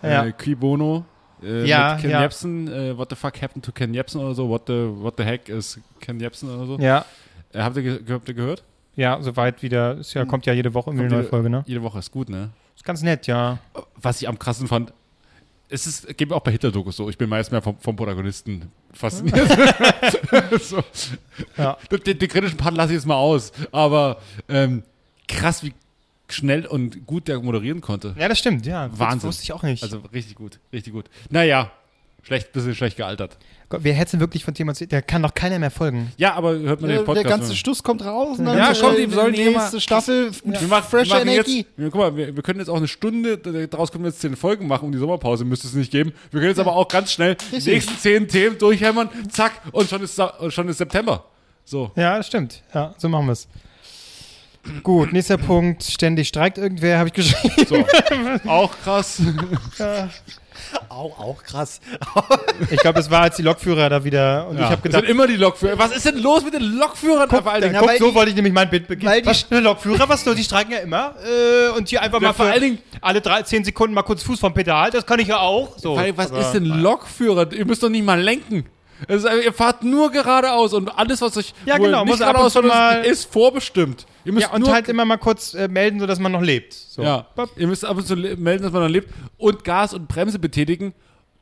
Ja.
Äh, Cui Bono. Äh,
Ja,
mit Ken
ja.
Jebsen. Äh, what the fuck happened to Ken Jebsen oder so? What the, what the heck is Ken Jebsen oder so?
Ja,
Äh, habt, ihr ge habt ihr gehört?
ja, soweit wieder, ist ja, kommt ja jede Woche irgendwie eine neue Folge, ne?
Jede Woche ist gut, ne?
Ist ganz nett, ja.
Was ich am krassen fand, es ist, geht mir auch bei Hitler-Dokus so. Ich bin meist mehr vom, vom Protagonisten fasziniert. so.
Ja.
den, den kritischen Part lasse ich jetzt mal aus. Aber ähm, krass, wie schnell und gut der moderieren konnte.
Ja, das stimmt, ja. Das
Wahnsinn.
wusste ich auch nicht.
Also richtig gut, richtig gut. Naja, schlecht, bisschen schlecht gealtert.
Gott, wer hätte wirklich von Thema Da kann doch keiner mehr folgen.
Ja, aber hört man
Der,
den Podcast.
der ganze. Stuss kommt raus und dann
Ja,
äh,
komm, die sollen
die nächste Staffel mit
wir machen, wir machen
Energie.
Jetzt, wir, guck mal, wir, wir können jetzt auch eine Stunde, daraus können wir jetzt zehn Folgen machen, um die Sommerpause müsste es nicht geben. Wir können jetzt aber auch ganz schnell die nächsten zehn Themen durchhämmern, zack, und schon ist, und schon ist September. So.
Ja, das stimmt. Ja, so machen wir es. Gut, nächster Punkt. Ständig streikt irgendwer, habe ich geschrieben.
so. auch krass.
Auch, auch krass.
Ich glaube, das war als die Lokführer da wieder. Und ich habe
das
gedacht,
sind immer die Lokführer. Was ist denn los mit den Lokführern?
guck,
Dingen?
Ja,
guck so
die-
wollte ich nämlich mein Bild beginnen.
weil die-
Was, ne, Lokführer, was los? Die streiken ja immer. Äh, und hier einfach
Ja,
mal
vor allen Dingen-
alle drei, zehn Sekunden mal kurz Fuß vom Pedal. Das kann ich ja auch. So.
Weil, was
Aber-
ist denn Lokführer? Ihr müsst doch nicht mal lenken. Es ist, einfach- ihr fahrt nur geradeaus und alles, was euch
Ja, genau,
nicht geradeaus ist, ist vorbestimmt. Ihr müsst
Ja, und
nur
halt immer mal kurz äh, melden, sodass man noch lebt. So.
Ja, ihr müsst ab und zu melden, dass man dann lebt und Gas und Bremse betätigen.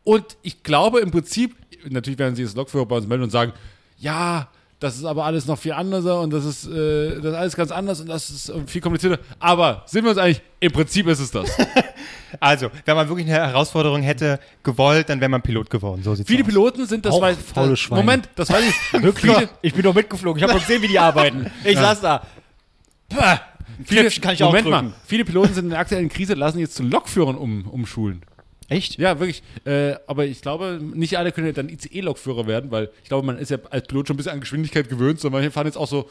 Und ich glaube im Prinzip, natürlich werden sie das Lokführer bei uns melden und sagen, ja, das ist aber alles noch viel anders und das ist, äh, das ist alles ganz anders und das ist viel komplizierter. Aber sind wir uns eigentlich, im Prinzip ist es das.
Also, wenn man wirklich eine Herausforderung hätte gewollt, dann wäre man Pilot geworden. So sieht's
Viele
aus.
Piloten sind das,
Auch
weil,
faule Schweine.
Moment, das weiß ich.
Wirklich? Ich bin doch mitgeflogen. Ich habe doch gesehen, wie die arbeiten. Ich saß da. Pah.
viele,
kann ich auch
Moment
drücken.
mal, viele Piloten sind in der aktuellen Krise, lassen jetzt zu Lokführern um, umschulen.
Echt?
Ja, wirklich. Äh, aber ich glaube, nicht alle können ja dann ICE-Lokführer werden, weil ich glaube, man ist ja als Pilot schon ein bisschen an Geschwindigkeit gewöhnt, sondern manche fahren jetzt auch so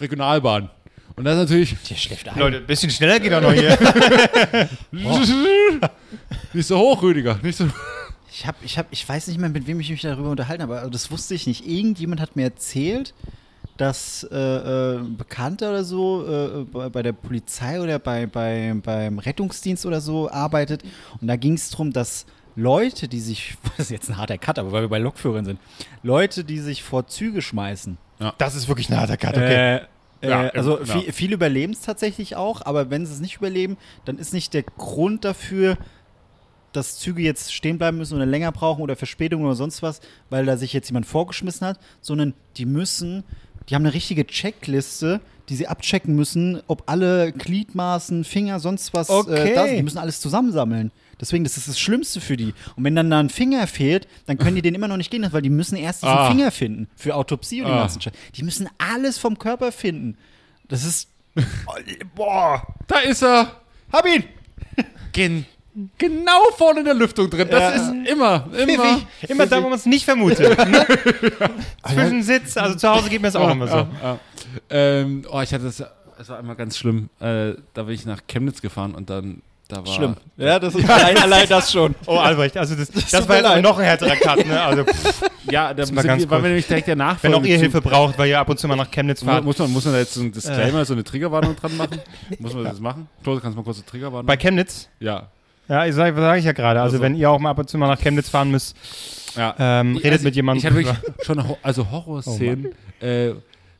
Regionalbahn. Und das ist natürlich
Der schläft ein.
Leute, ein bisschen schneller geht auch noch hier.
nicht so hoch, Rüdiger. Nicht so.
Ich, hab, ich, hab, ich weiß nicht mehr, mit wem ich mich darüber unterhalten habe, aber das wusste ich nicht. Irgendjemand hat mir erzählt, dass äh, äh, ein Bekannter oder so äh, bei, bei der Polizei oder bei, bei, beim Rettungsdienst oder so arbeitet. Und da ging es darum, dass Leute, die sich, das ist jetzt ein harter Cut, aber weil wir bei Lokführern sind, Leute, die sich vor Züge schmeißen,
Das ist wirklich ein harter Cut, okay.
Äh,
Ja,
äh, also
ja.
viel, viele überleben es tatsächlich auch, aber wenn sie es nicht überleben, dann ist nicht der Grund dafür, dass Züge jetzt stehen bleiben müssen oder länger brauchen oder Verspätungen oder sonst was, weil da sich jetzt jemand vorgeschmissen hat, sondern die müssen, die haben eine richtige Checkliste, die sie abchecken müssen, ob alle Gliedmaßen, Finger, sonst was
Okay.
äh, da sind. Die müssen alles zusammensammeln. Deswegen, das ist das Schlimmste für die. Und wenn dann da ein Finger fehlt, dann können die den immer noch nicht gehen lassen, weil die müssen erst diesen
Ah.
Finger finden für Autopsie und den
Ah.
ganzen Scheiß. Die müssen alles vom Körper finden. Das ist. Oh, boah!
Da ist er.
Hab ihn!
Gen genau vorne in der Lüftung drin. Das
Ja.
ist immer, immer.
Pfiffig. Immer da, wo man es nicht vermutet. ne? Zwischen Sitz, also zu Hause geht mir das auch immer so.
Ja, ja. Ähm, oh, ich hatte das, es war einmal ganz schlimm. Äh, da bin ich nach Chemnitz gefahren und dann, da war.
Schlimm. Ja, das ist allein, allein das schon.
Oh, Albrecht, also das, das,
tut
war jetzt noch ein härterer Cut, ne? Also, pff,
Ja, da sind
ganz
wir, wir nämlich direkt der
wenn
Nachfolge.
auch ihr Hilfe braucht, weil ihr ab und zu mal nach Chemnitz fahrt.
Muss man, muss man da jetzt so ein Disclaimer, so eine Triggerwarnung dran machen? Muss man das machen? Klose, kannst du mal kurz eine Triggerwarnung
Bei Chemnitz?
Ja.
Ja, ich sage sag ich ja gerade. Also,
Also.
wenn ihr auch mal ab und zu mal nach Chemnitz fahren müsst,
ja.
ähm, redet
Also,
mit jemandem.
Ich hatte wirklich schon ho also Horrorszenen. äh,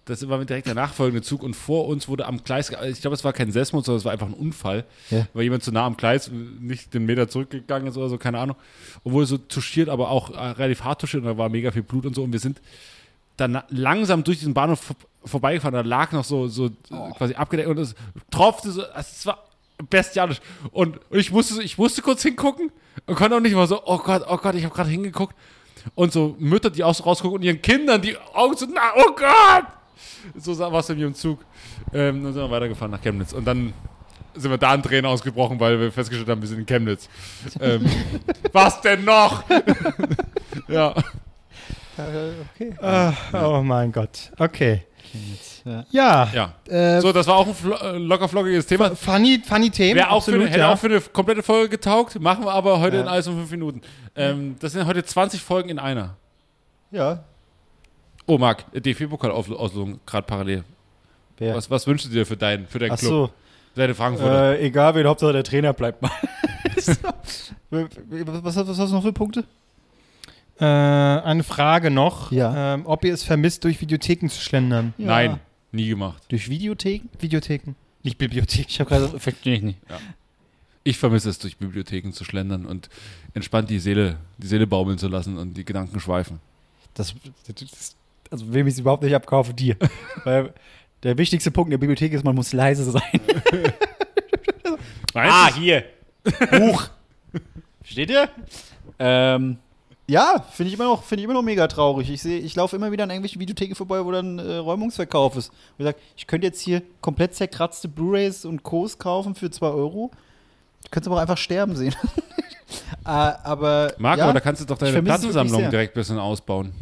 das war direkt der nachfolgende Zug und vor uns wurde am Gleis, ich glaube, es war kein Selbstmord, sondern es war einfach ein Unfall,
Ja.
weil jemand zu nah am Gleis nicht den Meter zurückgegangen ist oder so, keine Ahnung. Und wurde so touchiert, aber auch äh, relativ hart touchiert und da war mega viel Blut und so. Und wir sind dann langsam durch diesen Bahnhof vor vorbeigefahren, da lag noch so, so äh, quasi abgedeckt und es tropfte so, also es war bestialisch. Und, und ich, musste, so- ich musste kurz hingucken und konnte auch nicht mal so, oh Gott, oh Gott, ich habe gerade hingeguckt. Und so Mütter, die auch so rausgucken und ihren Kindern die Augen so, na, oh Gott! So war es bei mir im Zug. Ähm, dann sind wir weitergefahren nach Chemnitz. Und dann sind wir da in Tränen ausgebrochen, weil wir festgestellt haben, wir sind in Chemnitz. Ähm, was denn noch? ja.
Okay.
Ah, oh mein Gott. Okay.
Ja.
Ja.
Ja.
Äh,
So, das war auch ein flo äh, locker flockiges Thema.
funny, funny Themen.
Wäre auch, für,
absolut,
hätte
ja.
auch für eine komplette Folge getaugt, machen wir aber heute
Ja.
in alles um fünf Minuten. Ähm, das sind heute 20 Folgen in einer.
Ja.
Oh, Marc, DFB-Pokal-Auslosung gerade parallel.
Wer?
Was, was wünschst du dir für deinen, für deinen
Ach
Club?
so.
Deine Frankfurter.
Äh, egal, wen Hauptsache der Trainer bleibt mal. was, was, was hast du noch für Punkte?
Äh, eine Frage noch.
Ja.
Ähm, ob ihr es vermisst, durch Videotheken zu schlendern.
Ja.
Nein, nie gemacht.
Durch Videotheken?
Videotheken. Nicht Bibliothek.
Ich habe gerade. Verstehe ich nicht.
Ich vermisse es, durch Bibliotheken zu schlendern und entspannt die Seele, die Seele baumeln zu lassen und die Gedanken schweifen.
Das, das, also wem ich es überhaupt nicht abkaufe, dir. Weil der wichtigste Punkt in der Bibliothek ist, man muss leise sein.
Ah,
hier. Buch. Versteht ihr? Ähm, Ja, finde ich immer noch, finde ich immer noch mega traurig. Ich sehe, ich laufe immer wieder an irgendwelchen Videotheken vorbei, wo dann äh, Räumungsverkauf ist. Wo ich sage, ich könnte jetzt hier komplett zerkratzte Blu-rays und Co's kaufen für 2 Euro. Du könntest aber auch einfach sterben sehen. äh, aber
Marco,
ja,
da kannst du doch deine Plattensammlung direkt ein bisschen ausbauen.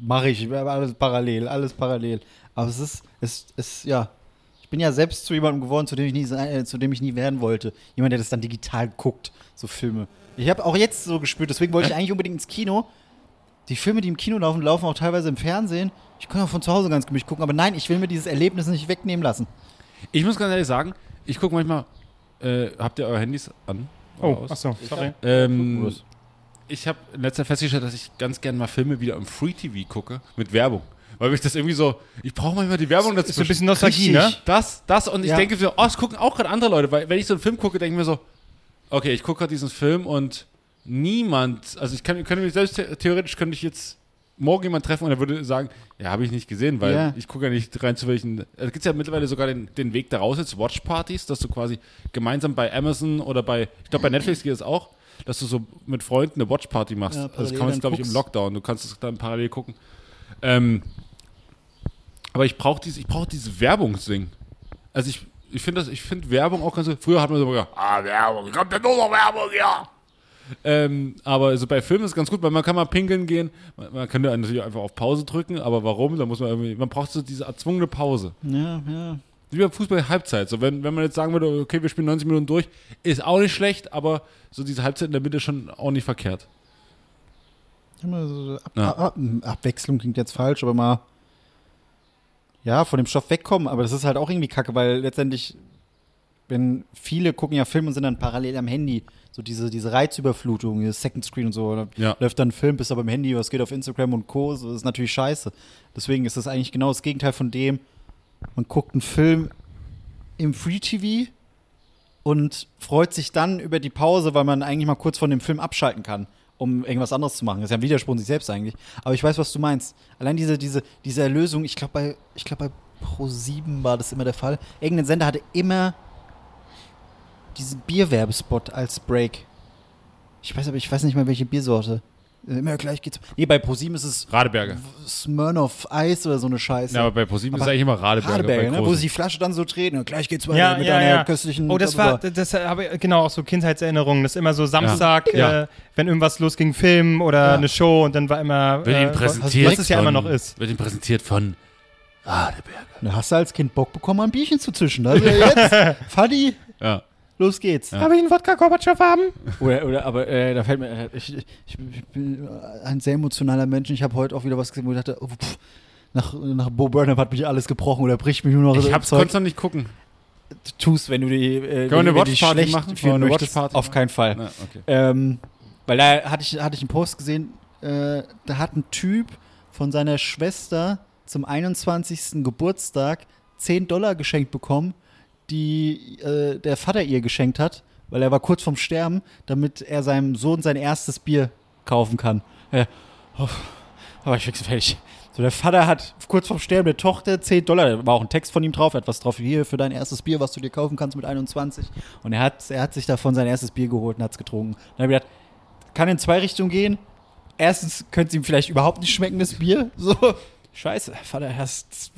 Mache ich, alles parallel, alles parallel. Aber es ist, es ist, ja. Ich bin ja selbst zu jemandem geworden, zu dem ich nie, äh, zu dem ich nie werden wollte. Jemand, der das dann digital guckt, so Filme. Ich habe auch jetzt so gespürt, deswegen wollte ich eigentlich unbedingt ins Kino. Die Filme, die im Kino laufen, laufen auch teilweise im Fernsehen. Ich kann auch von zu Hause ganz gemütlich gucken, aber nein, ich will mir dieses Erlebnis nicht wegnehmen lassen.
Ich muss ganz ehrlich sagen, ich gucke manchmal, äh, habt ihr eure Handys an?
Oh, achso, sorry.
Ähm, ich habe in letzter Zeit festgestellt, dass ich ganz gerne mal Filme wieder im Free TV gucke mit Werbung. Weil ich das irgendwie so, ich brauche manchmal die Werbung dazu.
Ist so ein bisschen Nostalgie, ne?
Das, das und ich
Ja.
denke so, oh, es gucken auch gerade andere Leute, weil wenn ich so einen Film gucke, denke ich mir so, okay, ich gucke gerade diesen Film und niemand, also ich kann, könnte mich selbst the- theoretisch könnte ich jetzt morgen jemand treffen und er würde sagen, ja, habe ich nicht gesehen, weil
Ja.
ich gucke ja nicht rein zu welchen. Es gibt ja mittlerweile sogar den, den Weg daraus jetzt Watchpartys, dass du quasi gemeinsam bei Amazon oder bei, ich glaube bei Netflix geht es auch, dass du so mit Freunden eine Watchparty machst.
Ja,
also das kann man
dann
glaube ich im. Lockdown. Du kannst es dann parallel gucken. Ähm, aber ich brauche diese, ich brauche diese Werbungsding. Also ich, ich finde finde Werbung auch ganz so. Früher hat man so gesagt, ah, Werbung, kommt ja nur noch Werbung, ja. Ähm, aber so bei Filmen ist es ganz gut, weil man kann mal pinkeln gehen. Man, man könnte natürlich einfach auf Pause drücken, aber warum? Da muss man irgendwie, man braucht so diese erzwungene Pause.
Ja, ja.
Wie beim Fußball Halbzeit. So, wenn, wenn man jetzt sagen würde, okay, wir spielen 90 Minuten durch, ist auch nicht schlecht, aber so diese Halbzeit in der Mitte schon auch nicht verkehrt.
Immer so Ab
Ja.
Ab Abwechslung klingt jetzt falsch, aber mal ja, von dem Stoff wegkommen, aber das ist halt auch irgendwie kacke, weil letztendlich, wenn viele gucken ja Filme und sind dann parallel am Handy, so diese, diese Reizüberflutung, dieses Second Screen und so,
Ja.
läuft dann ein Film, bist aber im Handy, was geht auf Instagram und Co., so, das ist natürlich scheiße. Deswegen ist das eigentlich genau das Gegenteil von dem, man guckt einen Film im Free TV und freut sich dann über die Pause, weil man eigentlich mal kurz von dem Film abschalten kann, um irgendwas anderes zu machen. Das ist ja ein Widerspruch in sich selbst eigentlich. Aber ich weiß, was du meinst. Allein diese, diese, diese Erlösung, ich glaube bei, ich glaube bei Pro7 war das immer der Fall. Irgendein Sender hatte immer diesen Bierwerbespot als Break. Ich weiß aber, ich weiß nicht mehr welche Biersorte. Immer gleich geht's. Nee, bei Pro7 ist es
Radeberger.
Smirnoff Eis oder so eine Scheiße.
Ja, aber bei ProSieben ist eigentlich immer Radeberger.
Radeberger,
bei
ne, wo sie die Flasche dann so drehen und gleich geht's weiter
Ja,
mit
ja,
einer
ja.
köstlichen.
Oh, das war, das habe ich genau auch so Kindheitserinnerungen. Das ist immer so Samstag,
Ja.
Äh, wenn irgendwas losging, Film oder
Ja.
eine Show und dann war immer,
Wird
äh,
Ihnen präsentiert
was es ja immer
von-
noch ist.
Wird Ihnen präsentiert von Radeberger.
Da hast du als Kind Bock bekommen, ein Bierchen zu zischen. Also jetzt, Fadi,
Ja.
Los geht's.
Darf ich einen Wodka Gorbatschow haben?
Oder, oder, aber äh, da fällt mir, äh, ich, ich, ich bin ein sehr emotionaler Mensch. Ich habe heute auch wieder was gesehen, wo ich dachte, oh, pff, nach, nach Bo Burnham hat mich alles gebrochen oder bricht mich nur noch
Ich hab's,
Zeug.
konntest noch nicht gucken.
Tust, wenn du die, äh,
Können wir eine
wenn du die
Watchparty
schlecht
machen?
fühlen möchtest.
Watchparty
Auf
machen?
keinen Fall.
Na, okay.
Ähm, weil da hatte ich, hatte ich einen Post gesehen, äh, da hat ein Typ von seiner Schwester zum 21. Geburtstag 10 Dollar geschenkt bekommen, die äh, der Vater ihr geschenkt hat, weil er war kurz vorm Sterben, damit er seinem Sohn sein erstes Bier kaufen kann. Ja. Oh, aber ich fix fertig. So, der Vater hat kurz vorm Sterben der Tochter 10 Dollar, da war auch ein Text von ihm drauf, etwas drauf, hier für dein erstes Bier, was du dir kaufen kannst mit 21. Und er hat, er hat sich davon sein erstes Bier geholt und hat es getrunken. Dann habe ich gedacht, kann in zwei Richtungen gehen. Erstens könnte es ihm vielleicht überhaupt nicht schmecken, das Bier. So, scheiße, Vater, hast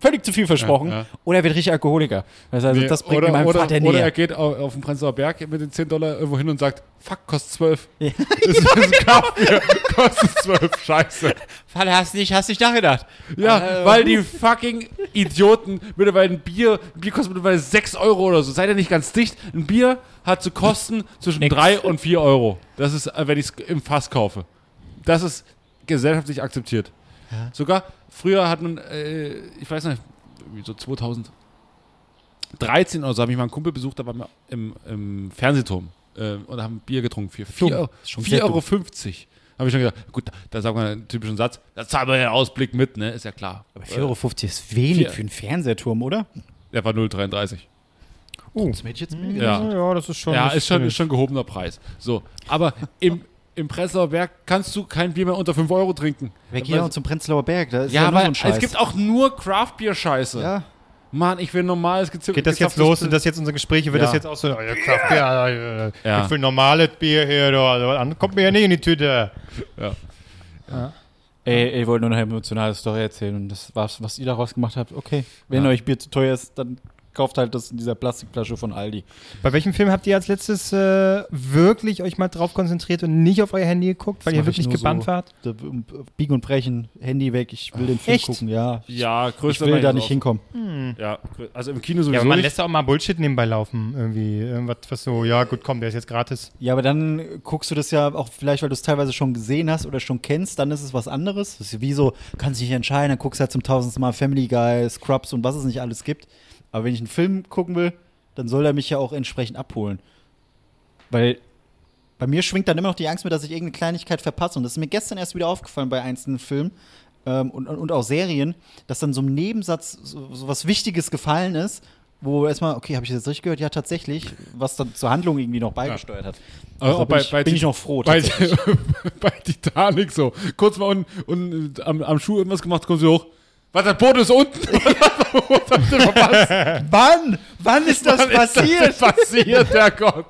völlig zu viel versprochen.
Ja, ja.
Oder er wird richtig Alkoholiker. Das,
Nee,
das bringt
oder,
meinem
oder,
Vater
oder
näher.
er geht auf, auf den Prenzlauer Berg mit den 10 Dollar irgendwo hin und sagt, fuck, kostet 12.
Ja.
Das ist ein Kaffee, kostet 12, scheiße.
Vater, hast nicht, hast nicht nachgedacht.
Ja,
Äh,
weil die fucking Idioten mittlerweile ein Bier, ein Bier kostet mittlerweile 6 Euro oder so. Seid ihr nicht ganz dicht? Ein Bier hat zu kosten zwischen 3 und 4 Euro. Das ist, äh, wenn ich es im Fass kaufe. Das ist gesellschaftlich akzeptiert. Sogar früher hat man, äh, ich weiß nicht, so 2013 oder so, habe ich mal einen Kumpel besucht, da waren wir im, im Fernsehturm äh, und haben Bier getrunken für 4
Dumm.
Euro.
Ist schon sehr
4,50 Euro. 50. Habe ich schon gesagt, gut, da sagt man einen typischen Satz, da zahlen wir den Ausblick mit, ne? Ist ja klar.
Aber 4,50 Euro ist wenig
Vier-
für einen Fernsehturm, oder?
Der war 0,33.
Uh.
Das hätte ich jetzt mir
Ja.
ja, das ist schon.
Ja, ist schon, ist schon gehobener Preis. So, aber im, im Prenzlauer Berg kannst du kein Bier mehr unter 5 Euro trinken.
Wer geht auch zum Prenzlauer Berg? Da ist
ja,
ja, nur so ein Scheiß.
es gibt auch nur Craft-Bier-Scheiße.
ja.
Mann, ich will normales gezippt.
Geht das jetzt los? Sind das jetzt unsere Gespräche? Wird
Ja.
das jetzt auch so, oh, ja, Kraft, ja, ja,
Ja.
ich will normales Bier hier, da, da, kommt mir ja nicht in die Tüte.
Ey, ich wollte nur eine emotionale Story erzählen und das war's, was ihr daraus gemacht habt. Okay, wenn
Ja.
euch Bier zu teuer ist, dann kauft halt das in dieser Plastikflasche von Aldi.
Bei welchem Film habt ihr als letztes äh, wirklich euch mal drauf konzentriert und nicht auf euer Handy geguckt, weil
Das
ihr
ich
wirklich gebannt
so.
wart?
Biegen und brechen, Handy weg, ich will den Film
Echt?
gucken, ja.
Ja,
Ich
größter
will da nicht hinkommen.
Ja, grö- also im Kino sowieso
Ja, aber man
nicht.
lässt auch mal Bullshit nebenbei laufen, irgendwie. Irgendwas, was so, ja, gut, komm, der ist jetzt gratis.
Ja, aber dann guckst du das ja auch vielleicht, weil du es teilweise schon gesehen hast oder schon kennst, dann ist es was anderes. Das ist wie so, kannst dich nicht entscheiden, dann guckst du halt zum tausendsten Mal Family Guy, Scrubs und was es nicht alles gibt. Aber wenn ich einen Film gucken will, dann soll er mich ja auch entsprechend abholen. Weil bei mir schwingt dann immer noch die Angst mit, dass ich irgendeine Kleinigkeit verpasse. Und das ist mir gestern erst wieder aufgefallen bei einzelnen Filmen ähm, und, und, auch Serien, dass dann so im Nebensatz so, so was Wichtiges gefallen ist, wo erstmal, okay, habe ich das jetzt richtig gehört? Ja, tatsächlich, was dann zur Handlung irgendwie noch beigesteuert hat.
Aber
Also
auch
bin,
bei-
ich,
bei
bin ich noch froh.
bei, bei Titanic so. Kurz mal unten, unten am, am Schuh irgendwas gemacht, kommen sie hoch. Was, das Boot ist unten?
Wann? Wann ist das
Wann ist das passiert, der Gott?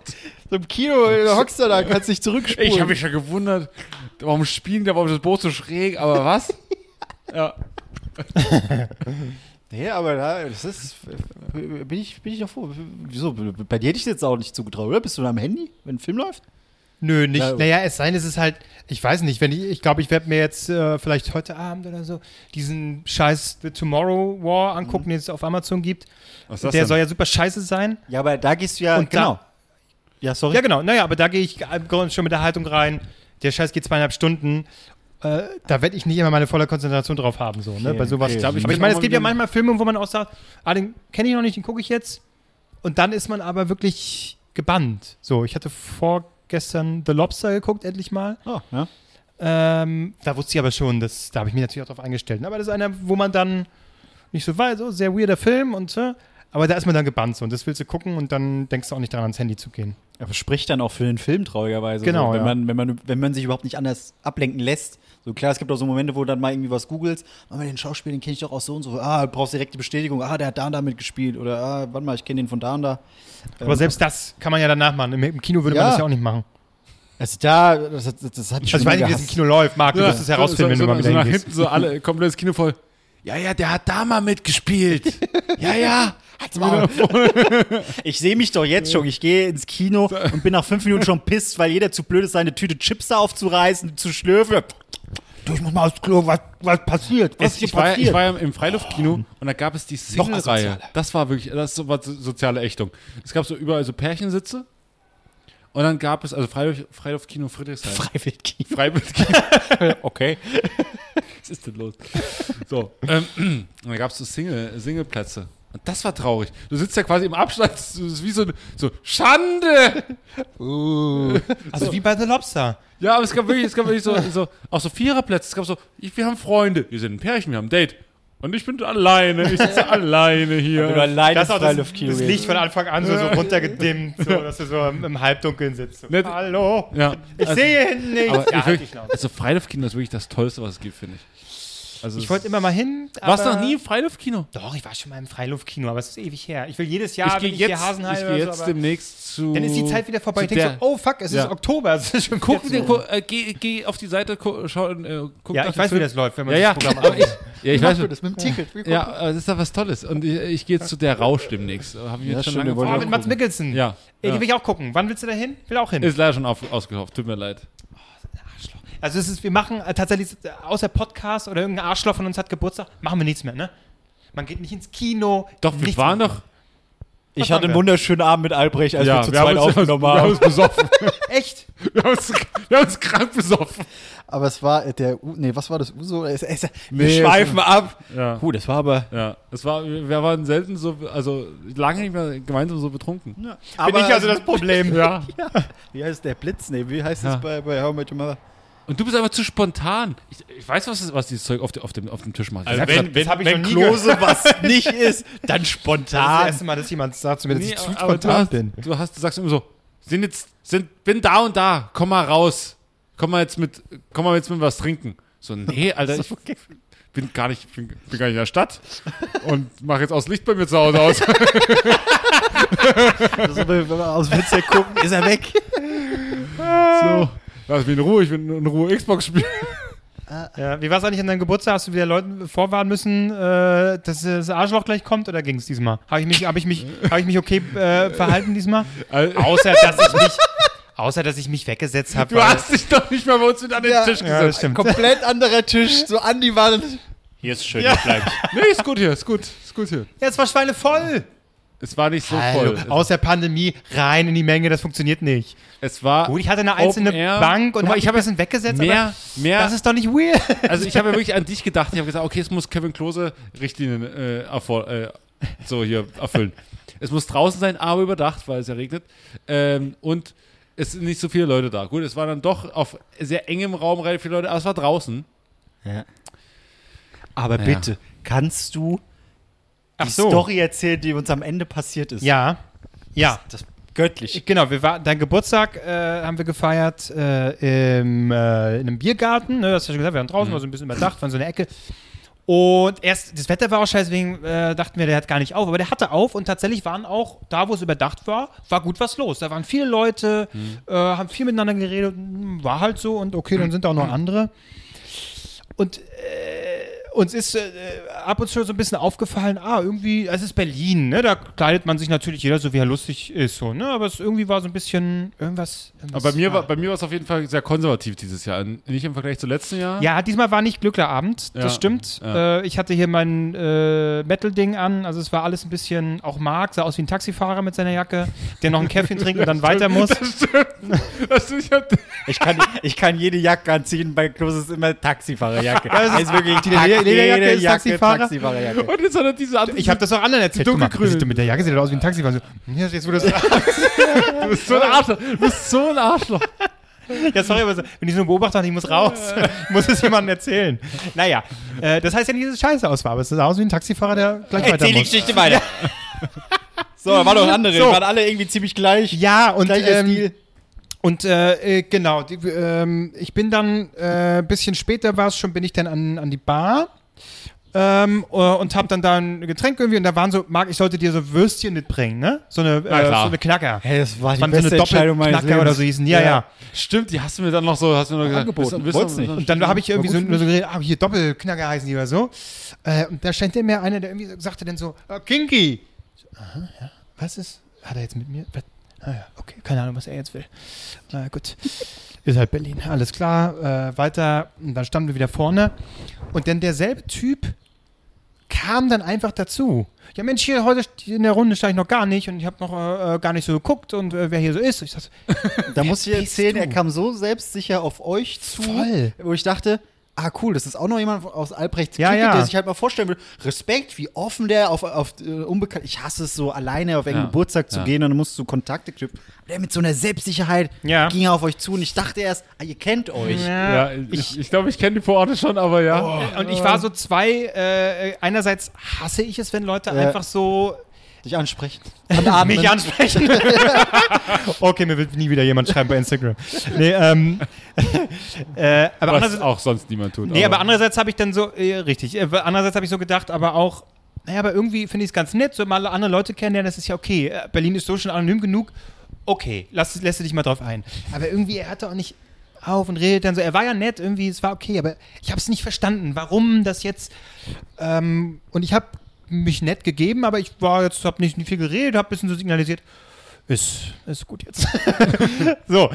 So Im Kino hockst du da, kannst dich zurückspulen.
Ich habe mich ja gewundert, warum spielen da, warum ist das Boot so schräg, aber was? ja.
Nee, aber da, das ist. Bin ich, bin ich noch froh. Wieso? Bei dir hätte ich jetzt auch nicht zugetraut, oder? Bist du da am Handy, wenn ein Film läuft?
Nö, nicht.
Ja.
naja, es sei denn, es ist halt, ich weiß nicht, wenn ich, ich glaube, ich werde mir jetzt äh, vielleicht heute Abend oder so diesen scheiß The Tomorrow War angucken, den es auf Amazon gibt.
Was
Der
denn?
soll ja super scheiße sein.
Ja, aber da gehst du ja.
Und da-
genau. ja, sorry.
Ja, genau. Naja, aber da gehe ich äh, schon mit der Haltung rein. Der Scheiß geht zweieinhalb Stunden. Äh, da werde ich nicht immer meine volle Konzentration drauf haben. So, ne?
Okay,
Bei sowas.
okay.
Ich glaub, ich
aber ich meine, es gibt ja manchmal Filme, wo man auch sagt, ah, den kenne ich noch nicht, den gucke ich jetzt. Und dann ist man aber wirklich gebannt. So, ich hatte vorgestern The Lobster geguckt, endlich mal.
Oh, ja.
Ähm, da wusste ich aber schon, dass, da habe ich mich natürlich auch drauf eingestellt. Aber das ist einer, wo man dann nicht so weiß, so sehr weirder Film und so. Aber da ist man dann gebannt so und das willst du gucken und dann denkst du auch nicht daran, ans Handy zu gehen.
Aber spricht dann auch für den Film traurigerweise.
Genau,
so, wenn,
ja.
man, wenn, man, wenn man sich überhaupt nicht anders ablenken lässt. So klar, es gibt auch so Momente, wo du dann mal irgendwie was googelst. Aber den Schauspieler, den kenne ich doch auch so und so. Ah, du brauchst direkt die Bestätigung. Ah, der hat da und da mitgespielt. Oder ah, warte mal, ich kenne den von da und da.
Aber selbst das kann man ja danach machen. Im, im Kino würde
Ja.
man das ja auch nicht machen.
Also da, das, das, das hat
Also ich weiß nicht, wie das im Kino läuft. Marc, du wirst es herausfinden,
so,
wenn du
so,
mal
so
wieder
nach
hingehst.
hinten so alle, komplettes Kino voll. Ja, ja, der hat da mal mitgespielt. ja, ja. Hat's mal.
Ich sehe mich doch jetzt schon. Ich gehe ins Kino und bin nach fünf Minuten schon pisst, weil jeder zu blöd ist, seine Tüte Chips da aufzureißen, zu schlürfen. Du, ich muss mal aufs Klo, was, was passiert? Was
Ich, ich, war, ja- ich war ja im Freiluftkino und da gab es die Single-Reihe. Das war wirklich, das so- war so soziale Ächtung. Es gab so überall so Pärchensitze und dann gab es, also Freiluft, Freiluftkino Friedrichshain.
Freiwillig.
Freiwilligkino.
Okay.
Was ist denn los? So, ähm, und dann gab es so Single, Singleplätze. Und das war traurig. Du sitzt ja quasi im Abstand, das ist wie so, so Schande!
Also wie bei The Lobster.
Ja, aber es gab wirklich, es gab wirklich so, so auch so Viererplätze. Es gab so, ich, wir haben Freunde, wir sind ein Pärchen, wir haben ein Date. Und ich bin alleine, ich sitze alleine hier.
Du alleine
Das ist
ins
auch das,
Freiluftkino
das
gehst.
Licht von Anfang an so, so runtergedimmt, so, dass du so im, im Halbdunkeln sitzt. So, Hallo,
ja,
ich
also-
sehe hinten nichts.
Aber
Ja,
ich
halt
wirklich,
Schnauze.
also Freiluftkino ist wirklich das Tollste, was es gibt, finde ich. Also
ich wollte immer mal hin.
Warst du noch nie im Freiluftkino?
Doch, ich war schon mal im Freiluftkino, aber es ist ewig her. Ich will jedes Jahr,
ich
wenn
gehe
ich hier
jetzt,
Hasenheim
ich
oder
geh
so,
jetzt
aber
demnächst zu.
dann ist die Zeit wieder vorbei. Ich denke so, oh fuck, es
Ja.
ist Oktober. Es ist schon
Guck,
so.
gu, äh, geh, geh auf die Seite, gu, schau, äh, guck
Ja, ich weiß, wie
Film.
das läuft, wenn man
Ja, ja,
das Programm
aber ich,
anguckt.
Ja, ich
Wie
weiß
du
schon.
das mit dem Ticket? Wie
Ja, aber das ist doch was Tolles. Und ich, ich gehe jetzt zu der Rausch demnächst. Hab ich
Ja,
jetzt schon
schön,
lange
wir wollen
Oh, mit Mats Mikkelsen.
Ja.
Ey,
ja.
die will ich auch gucken. Wann willst du da hin? Will auch hin.
Ist leider schon auf, ausgekauft, tut mir leid.
Also es ist, wir machen äh, tatsächlich, äh, außer Podcast oder irgendein Arschloch von uns hat Geburtstag, machen wir nichts mehr, ne? Man geht nicht ins Kino.
Doch, wir
nichts
waren
mehr.
doch.
Ich hatte
haben
einen
wir?
wunderschönen Abend mit Albrecht, als wir zu zweit aufgenommen
wir haben
haben.
uns besoffen.
Echt?
wir, haben uns, wir haben uns krank besoffen.
Aber es war äh, der, U nee, was war das? Uso? Es, es, wir
Nee,
schweifen ab.
Ja.
Puh, das war aber.
Ja, es war, wir waren selten so, also lange nicht mehr gemeinsam so betrunken.
aber
Bin ich also das Problem.
Ja.
Wie heißt der Blitz? Nee, wie heißt
Ja.
das bei, bei How Your Mother?
Und du bist einfach zu spontan. Ich, ich weiß, was, was dieses Zeug auf, de, auf, dem, auf dem Tisch macht.
Also
Ich
wenn-
hab
das hab ich
wenn
noch nie
Klose was nicht ist, dann
Das ist das
spontan.
erste Mal, dass jemand sagt zu mir, dass
Nee,
ich zu
aber du,
spontan
hast,
bin.
du hast, du sagst immer so, sind jetzt, sind, bin da und da, komm mal raus. Komm mal jetzt mit, komm mal jetzt mit was trinken. So, nee, Alter, ich, bin gar nicht, bin, bin gar nicht in der Stadt und mache jetzt aus Licht bei mir zu Hause aus.
Also, wenn wir aus dem Fenster gucken, ist er weg. so.
Lass mich in Ruhe, ich will in Ruhe Xbox spielen.
Ja, wie war es eigentlich an deinem Geburtstag? Hast du wieder Leuten vorwarnen müssen, äh, dass das Arschloch gleich kommt oder ging es diesmal? Habe ich mich, habe ich mich, habe ich mich okay äh, verhalten diesmal?
Al-
Außer dass ich mich, außer dass ich mich weggesetzt habe.
Du hast dich doch nicht mal bei uns mit an den
Ja.
Tisch
ja, das
gesetzt.
stimmt.
Komplett anderer Tisch. So an die Wand. Hier ist schön, ja. bleib ich.
nee, ist gut hier, ist gut, ist gut hier.
Ja, es war Schweine voll.
Es war nicht so
Hallo,
voll.
aus der Pandemie rein in die Menge, das funktioniert nicht.
Es war
Gut, ich hatte eine einzelne. Bank und
mal,
habe
ich habe
bisschen weggesetzt,
mehr,
aber
mehr.
das ist doch nicht weird.
also ich habe ja wirklich an dich gedacht. Ich habe gesagt, okay, es muss Kevin Klose Richtlinien äh, äh, so hier erfüllen. es muss draußen sein, aber überdacht, weil es ja regnet. Ähm, und es sind nicht so viele Leute da. Gut, es waren dann doch auf sehr engem Raum relativ viele Leute, aber es war draußen.
Ja. Aber
Ja.
bitte, kannst du
Ach
die
so.
Story erzählen, die uns am Ende passiert ist?
Ja, ja.
Das, das göttlich.
Genau, wir war, dein Geburtstag äh, haben wir gefeiert äh, im, äh, in einem Biergarten. Ne, das hast du schon gesagt, wir waren draußen, war so ein bisschen überdacht, waren so eine Ecke. Und erst, das Wetter war auch scheiße, deswegen äh, dachten wir, der hat gar nicht auf. Aber der hatte auf und tatsächlich waren auch, da wo es überdacht war, war gut was los. Da waren viele Leute, äh, haben viel miteinander geredet, war halt so und okay, dann sind da auch noch andere. Und äh, uns ist äh, ab und zu so ein bisschen aufgefallen, ah, irgendwie, es ist Berlin, ne? Da kleidet man sich natürlich jeder so, wie er lustig ist, so, ne? Aber es irgendwie war so ein bisschen irgendwas. irgendwas
Aber bei mir, war, bei mir war es auf jeden Fall sehr konservativ dieses Jahr. Nicht im Vergleich zu letzten Jahr.
Ja, diesmal war nicht Glücklerabend,
Ja,
das stimmt.
ja.
Äh, ich hatte hier mein äh, Metal-Ding an, also es war alles ein bisschen, auch Marc sah aus wie ein Taxifahrer mit seiner Jacke, der noch ein Käffchen trinkt und dann weiter muss.
Das ist, ich hab,
Ich kann, ich kann jede Jacke anziehen, bei Klos ist immer Taxifahrerjacke.
das ist-
ist wirklich
die Lederjacke
jede
ist Taxifahrer?
Taxifahrerjacke.
und jetzt hat er diese andere.
Ich habe das auch anderen erzählt.
Die
Guck mal,
dunkelgrüne.
sieht du mit der Jacke sieht er aus wie ein Taxifahrer. So, ja, jetzt wurde das
Du bist so ein Arschloch. Du bist so ein Arschloch.
Ja, sorry, aber wenn ich so einen Beobachter habe, ich muss raus. ich muss es jemandem erzählen. Naja, äh, das heißt ja nicht, dass es scheiße aus war, aber es sah aus wie ein Taxifahrer, der gleich weiter
Erzähl die
muss.
Geschichte weiter. So, da waren noch andere.
So.
Die waren alle irgendwie ziemlich gleich.
Ja, und, ähm,
Stil.
und äh, äh, genau, die, ähm, ich bin dann, äh, ein bisschen später war es schon, bin ich dann an, an die Bar. Ähm, äh, und hab dann da ein Getränk irgendwie und da waren so, Marc, ich sollte dir so Würstchen mitbringen, ne? So eine, äh, so eine Knacker.
Hey, das war die
Das waren so eine
beste Entscheidung meines
Doppelknacker oder so hießen. Ja, ja.
Stimmt, die hast du mir dann noch so, hast du mir noch gesagt.
Angeboten.
bist- bist-
nicht.
Und dann habe ich irgendwie so, so geredet, ah, hier Doppelknacker heißen die oder so. Äh, und da stand der mir einer, der irgendwie so- sagte dann so, ah, Kinky. So, aha, ja. Was ist? Hat er jetzt mit mir? Was? Ah ja, okay, keine Ahnung, was er jetzt will. Na gut. Ist halt Berlin. Alles klar. Äh, weiter. Und dann standen wir wieder vorne. Und dann derselbe Typ kam dann einfach dazu. Ja, Mensch, hier heute in der Runde stehe ich noch gar nicht und ich habe noch äh, gar nicht so geguckt und äh, wer hier so ist. Ich sag,
Da muss ich erzählen,
du?
er kam so selbstsicher auf euch zu,
Voll.
wo ich dachte, ah cool, das ist auch noch jemand aus Albrechts
Ja,
Clique,
ja.
der sich halt mal vorstellen will. Respekt, wie offen der auf, auf äh, unbekannt. Ich hasse es so, alleine auf einen
Ja,
Geburtstag zu
ja.
gehen und dann musst du Kontakte knüpfen. Der mit so einer Selbstsicherheit
Ja.
ging er auf euch zu und ich dachte erst, ah, ihr kennt euch.
Ja, ich, ich glaube, ich kenne die Vororte schon, aber ja.
Und ich war so zwei, äh, einerseits hasse ich es, wenn Leute
Ja.
einfach so
Dich ansprechen.
mich ansprechen. okay, mir wird nie wieder jemand schreiben bei Instagram. Nee, ähm, äh, aber
Was
andererseits,
auch sonst niemand tut.
nee, aber andererseits habe ich dann so, äh, richtig, äh, andererseits habe ich so gedacht, aber auch, naja, aber irgendwie finde ich es ganz nett, so mal andere Leute kennenlernen, das ist ja okay. Äh, Berlin ist so schon anonym genug. Okay, lass, lässt du dich mal drauf ein. Aber irgendwie, er hatte auch nicht auf und redet dann so, er war ja nett, irgendwie, es war okay, aber ich habe es nicht verstanden, warum das jetzt, ähm, und ich habe mich nett gegeben, aber ich war jetzt, habe nicht viel geredet, habe ein bisschen so signalisiert, ist, ist gut jetzt. so.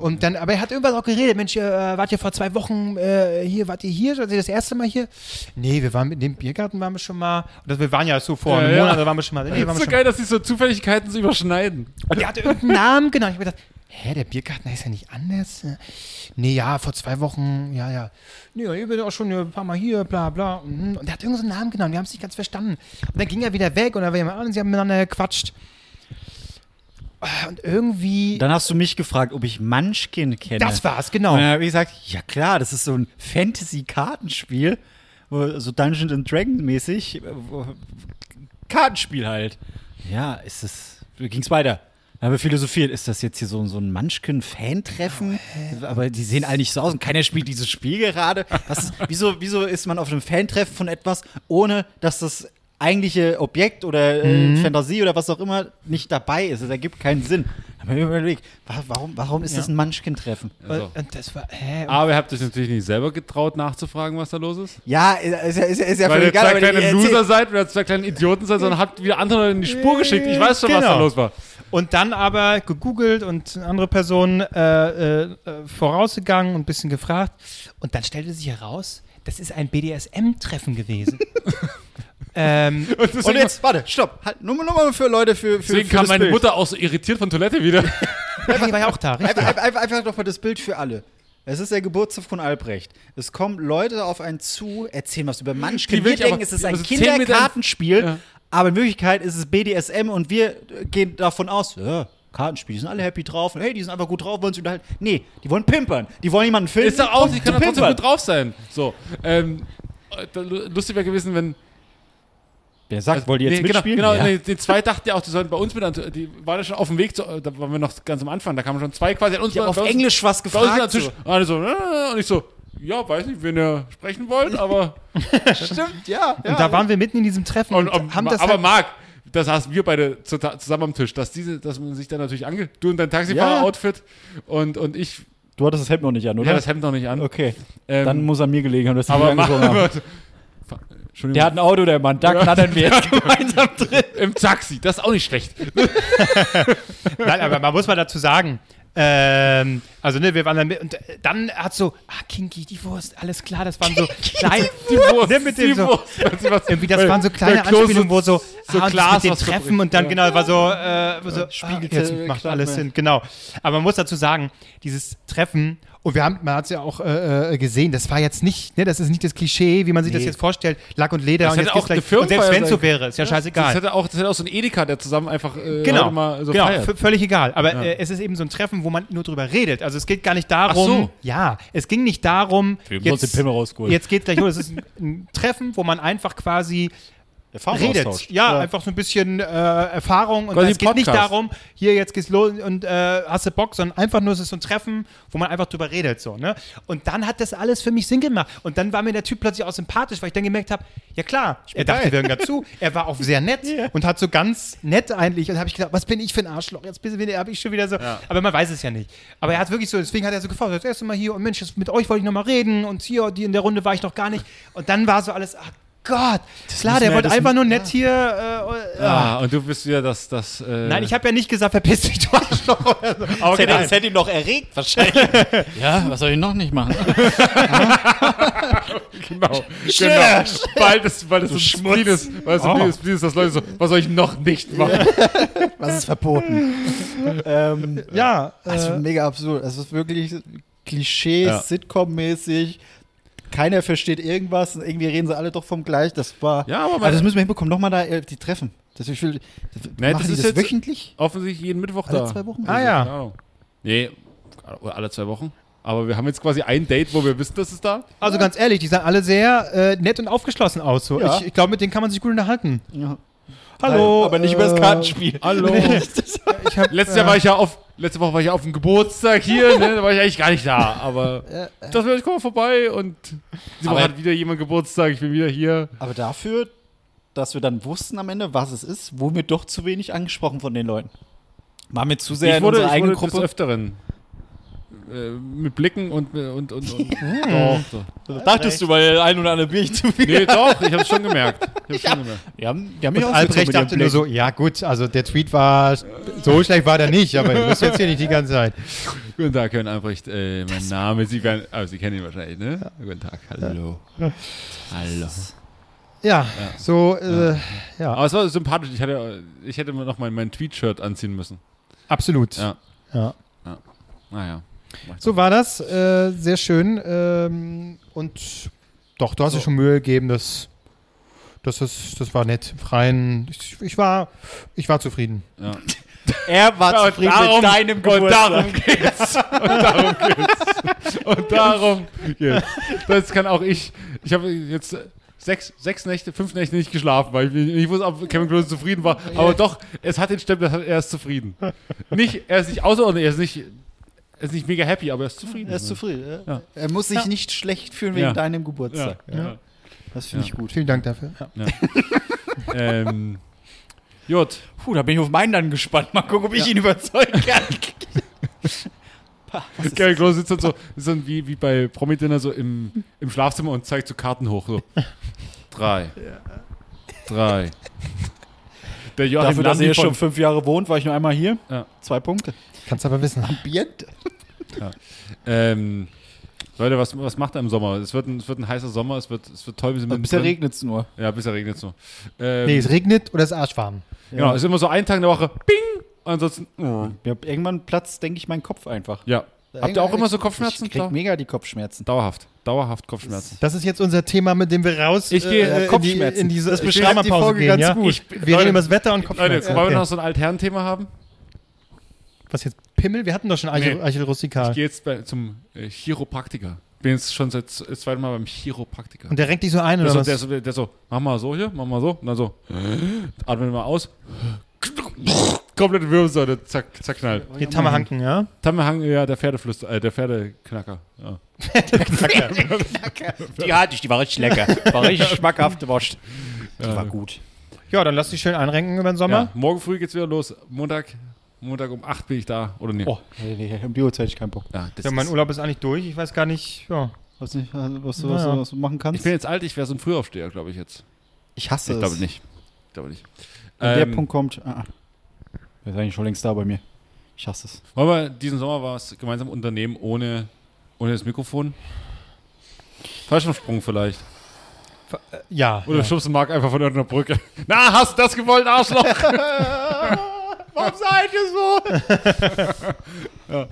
Und dann, aber er hat irgendwas auch geredet. Mensch, äh, wart ihr vor zwei Wochen äh, hier, wart ihr hier? Ihr das erste Mal hier? Nee, wir waren mit dem Biergarten waren wir schon mal. Und das, wir waren ja so vor
Ja,
einem
ja.
Monat, da waren wir schon mal. Nee,
das ist so geil, dass sich so Zufälligkeiten so überschneiden.
und der hatte irgendeinen Namen genannt. Ich habe gedacht, hä, der Biergarten heißt ja nicht anders. Nee, ja, vor zwei Wochen, ja, ja. Nee, ich bin auch schon ein paar Mal hier, bla, bla. Mhm. Und der hat irgendeinen Namen genannt, wir haben es nicht ganz verstanden. Und dann ging er wieder weg und dann war jemand und sie haben miteinander gequatscht. Und irgendwie,
Dann hast du mich gefragt, ob ich Munchkin kenne.
das war's, genau.
Und dann habe ich gesagt, ja klar, das ist so ein Fantasy-Kartenspiel, so Dungeons and Dragons mäßig, Kartenspiel halt. Ja, ist es. Wie ging's weiter? Da haben wir philosophiert, ist das jetzt hier so, so ein Munchkin-Fan-Treffen? Aber die sehen alle nicht so aus und keiner spielt dieses Spiel gerade. Was ist, wieso, wieso ist man auf einem Fan-Treffen von etwas, ohne dass das eigentliche Objekt oder äh, Fantasie oder was auch immer nicht dabei ist? Das ergibt keinen Sinn. Da haben wir überlegt, wa- warum, warum ist das ein Munchkin-Treffen?
Also.
Und das war, hä?
Aber ihr habt euch natürlich nicht selber getraut, nachzufragen, was da los ist.
Ja, ist ja, ist ja, ist ja
Weil ihr
egal.
zwei kleine
ihr
Loser seid oder zwei kleine Idioten seid, sondern habt wieder andere Leute in die Spur geschickt. Ich weiß schon, was da
Genau.
los war.
Und dann aber gegoogelt und andere Personen äh, äh, äh, vorausgegangen und ein bisschen gefragt. Und dann stellte sich heraus, das ist ein BDSM-Treffen gewesen. ähm,
Und
Und jetzt, warte, stopp. Halt, nur, nur mal für Leute, für, für,
deswegen
für
kam
das
meine
Bild.
Mutter auch so irritiert von Toilette wieder.
die war ja auch da?
Einfach, einfach, einfach doch mal das Bild für alle. Es ist der Geburtstag von Albrecht. Es kommen Leute auf einen zu, erzählen was über Munchkin. Wir
ich
denken,
aber-
es ist ein
also
Kinderkartenspiel,
Ja.
Aber in Wirklichkeit ist es BDSM und wir gehen davon aus, ja, Kartenspiel, die sind alle happy drauf. Und hey, die sind einfach gut drauf, wollen sich unterhalten. Nee, die wollen pimpern. Die wollen jemanden filmen.
Ist doch auch, ich
zu
kann doch trotzdem gut drauf sein. So. Ähm, äh, lustig wäre gewesen, wenn.
Wer sagt, wollt ihr jetzt
nee, genau,
mitspielen?
Genau,
Ja.
nee, die zwei dachten ja auch, die sollten bei uns mit. an- Die waren ja schon auf dem Weg, zu, da waren wir noch ganz am Anfang, da kamen schon zwei quasi an uns.
Ich habe
bei
auf
uns-
Englisch was
bei uns an
gefragt. So.
Und alle so, äh, und ich so, ja, weiß nicht, wen ihr sprechen wollt, aber.
Stimmt, ja. ja.
Und da waren wir mitten in diesem Treffen
Und,
und,
und,
haben das
aber
halt,
Marc, das saßen wir beide zu, zusammen am Tisch, dass, diese, dass man sich dann natürlich ange. Du und dein Taxifahrer-Outfit und, und ich.
Du hattest das Hemd noch nicht an, oder?
Ja, das Hemd noch nicht an.
okay.
Ähm,
Dann muss er mir gelegen haben, dass die
aber
haben. Der hat ein Auto, der Mann. Da knattern wir jetzt gemeinsam drin.
Im Taxi, das ist auch nicht schlecht.
Nein, aber man muss mal dazu sagen, ähm, also ne, wir waren dann mit, und äh, dann hat so, ah, Kinky, die Wurst, alles klar, das waren so kleine,
Die Wurst,
ne, mit dem so,
Wurst.
Irgendwie, das waren so kleine Anspielungen, wo so,
so
ah,
Glas,
mit den Treffen und dann
Ja.
genau, war so, äh, so
Spiegelte
ah, jetzt macht alles
ne?
Sinn, genau. Aber man muss dazu sagen, dieses Treffen, und wir haben, man hat es ja auch äh, äh, gesehen, das war jetzt nicht, ne, das ist nicht das Klischee, wie man sich das
Nee.
jetzt vorstellt, Lack und Leder
Das
und jetzt
auch
gleich, und selbst wenn es so wäre, ist ja
Das
scheißegal.
hätte auch, das hätte auch so ein Edeka, der zusammen einfach äh,
Genau,
mal so
genau
feiert.
völlig egal. Aber
Ja.
äh, es ist eben so ein Treffen, wo man nur drüber redet. Also es geht gar nicht darum.
so.
Ja, es ging nicht darum.
Film
Jetzt,
sonst den Pimmel rausgeholt.
jetzt geht gleich los. Es ist ein, ein Treffen, wo man einfach quasi redet.
austauscht.
Ja, einfach so ein bisschen äh, Erfahrung. Und es geht nicht darum, hier jetzt geht's los und äh, hast du Bock, sondern einfach nur, es ist so ein Treffen, wo man einfach drüber redet. So, ne? Und dann hat das alles für mich Sinn gemacht. Und dann war mir der Typ plötzlich auch sympathisch, weil ich dann gemerkt habe, ja klar, er dachte, wir hören dazu. Er war auch sehr nett und hat so ganz nett eigentlich. Und habe ich gedacht, was bin ich für ein Arschloch? Jetzt habe ich schon wieder so. Aber man weiß es ja nicht. Aber er hat wirklich so, deswegen hat er so gefragt, das erste Mal hier und Mensch, das- mit euch wollte ich noch mal reden und hier, die in der Runde war ich noch gar nicht. Und dann war so alles, ach Gott, klar,
müssen
der wollte
das
einfach nur nett hier. Äh,
Ah, und du bist wieder das. das äh,
Nein, ich habe ja nicht gesagt, verpiss dich, du Arschloch. Oder so.
Das hätte,
genau.
das hätte ihn noch erregt, wahrscheinlich. ja, was soll ich noch nicht machen?
Genau. genau. Weil das, weil das so ein Spleen ist. Weil das so
Oh.
ein ist, dass Leute so, was soll ich noch nicht machen?
Was ist verboten? ähm,
Ja,
das ist
äh,
mega absurd. Es ist wirklich Klischee,
Ja.
Sitcom-mäßig. Keiner versteht irgendwas und irgendwie reden sie alle doch vom Gleich. Das war.
Ja, aber
also das müssen wir hinbekommen. Nochmal da äh, die Treffen. Das, ich will, das,
Nee, das ist
das
jetzt-
wöchentlich?
Offensichtlich jeden Mittwoch
Alle
da.
zwei Wochen?
Ah ja.
Ahnung. Nee, alle zwei Wochen. Aber wir haben jetzt quasi ein Date, wo wir wissen, dass es da.
also ganz ehrlich, die sahen alle sehr äh, nett und aufgeschlossen aus. So.
Ja.
Ich, ich glaube, mit denen kann man sich gut unterhalten.
Ja.
Hallo.
aber nicht über das
äh,
Kartenspiel.
Hallo.
Ich hab,
Letztes Jahr war ich ja auf, letzte Woche war ich auf dem Geburtstag hier, ne? da war ich eigentlich gar nicht da, aber das wäre ich komme vorbei und diese Woche hat wieder jemand Geburtstag, ich bin wieder hier.
Aber dafür, dass wir dann wussten am Ende, was es ist, wurden wir doch zu wenig angesprochen von den Leuten. Waren wir zu sehr
ich
in
wurde,
unserer
ich
eigenen
wurde des
Gruppe.
Öfteren äh, mit Blicken und, und, und, und
Hm.
doch, doch.
Dachtest du, weil ein oder andere Bier zu viel.
Nee, doch, ich habe es schon gemerkt. Ich hab's schon gemerkt.
Die haben, die haben mich
und Albrecht dachte nur so, ja gut, also der Tweet war, so schlecht war der nicht, aber das jetzt hier nicht die ganze Zeit.
Guten Tag, Herr Albrecht. Äh, mein Name, Sie werden, aber Sie kennen ihn wahrscheinlich, ne? Guten Tag, hallo. Hallo.
Ja, so, äh, ja,
Aber es war sympathisch. Ich hätte, ich hätte mir noch mal mein Tweet-Shirt anziehen müssen.
absolut.
Ja.
Ja.
Naja.
So war das, äh, sehr schön. Ähm, und doch, du hast dir schon Mühe gegeben, das, das, ist, das war nett. Freien, ich, ich, war, ich war zufrieden.
Ja.
Er war
Ja, und
zufrieden
darum-
mit deinem
Und
Geburtstag.
darum geht's. Und darum geht's. Und darum geht's. Das kann auch ich. Ich habe jetzt sechs, sechs Nächte, fünf Nächte nicht geschlafen, weil ich, ich wusste, ob Kevin Klose zufrieden war. Aber doch, es hat den Stempel, er ist zufrieden. Nicht, er ist nicht außerordentlich, er ist nicht, er ist nicht mega happy, aber er ist zufrieden.
Er ist zufrieden. ja.
Ja.
Er muss sich
Ja.
nicht schlecht fühlen wegen
Ja.
deinem
ja,
Geburtstag.
ja.
Das finde
Ja.
ich gut.
Vielen Dank dafür. Ja.
ähm, Jut,
Puh, da bin ich auf meinen dann gespannt. Mal gucken, ob ich ihn überzeugen kann.
Kevin Klose sitzt dann so, ist dann wie, wie bei Promi-Dinner so im, im Schlafzimmer und zeigt so Karten hoch. So. Drei. Drei. Der Joachim
Dafür, dass er
Landi
hier schon fünf Jahre wohnt, war ich nur einmal hier.
Ja.
Zwei Punkte.
Kannst aber wissen.
Ambiente.
ähm, Leute, was, was macht er im Sommer? Es wird ein, es wird ein heißer Sommer, es wird, es wird toll, wir sind
Bisher
mittendrin.
regnet es nur.
Ja, bisher regnet es nur. Ähm,
Nee, es regnet oder es ist arschwarm.
Genau, es ist immer so ein Tag in der Woche, bing, und ansonsten, oh.
Ja, irgendwann platzt, denke ich, mein Kopf einfach.
ja. Habt ihr auch immer so Kopfschmerzen?
Ich krieg mega die Kopfschmerzen.
Dauerhaft, dauerhaft Kopfschmerzen.
Das ist jetzt unser Thema, mit dem wir raus
Ich gehe,
äh, in, die,
Kopfschmerzen.
in diese
Das beschreibt die Folge
gehen,
ganz
ja?
gut.
Ich, wir reden über das Wetter und
Leute,
Kopfschmerzen.
wollen wir
Okay.
noch so ein Altherrenthema haben?
Was jetzt? Pimmel? Wir hatten doch schon Archil,
Nee.
Archil
Ich
Rustikal.
gehe jetzt bei, zum äh, Chiropraktiker. Bin jetzt schon seit z- das zweite Mal beim Chiropraktiker.
Und der renkt dich so ein,
Der
oder
so,
was?
der, so, der so, mach mal so hier, mach mal so, und dann so, atmen mal aus. Komplette Wirbelsäule zack, zerknallt.
Hier Tammerhanken, ja?
Tammerhang, ja, der Pferdeflüster, äh, der Pferdeknacker. Ja.
Die hatte ich, die war richtig lecker. War richtig schmackhafte Wurst. Die war gut.
Ja, dann lass dich schön einrenken über den Sommer.
ja. Morgen früh geht's wieder los. Montag, Montag um 8 bin ich da. Oder nee.
Oh, nee, nee, um die Uhrzeit ich keinen Bock.
Ja, das
Ja, mein Urlaub ist eigentlich durch. Ich weiß gar nicht, ja.
Was, nicht, was, du, was,
Naja.
du, was du machen kannst?
ich bin jetzt alt, ich wäre so ein Frühaufsteher, glaube ich jetzt.
ich hasse
Ich
es.
glaube nicht. Ich glaube nicht.
Wenn der
Ähm,
Punkt kommt, ah, ah. der ist eigentlich schon längst da bei mir. Ich hasse es.
Wollen wir diesen Sommer was gemeinsam unternehmen ohne, ohne das Mikrofon? Fallschirmsprung vielleicht.
Ja.
Oder
ja.
schubsen Marc einfach von irgendeiner Brücke. Na, hast du das gewollt, Arschloch?
Warum seid ihr so?
ja.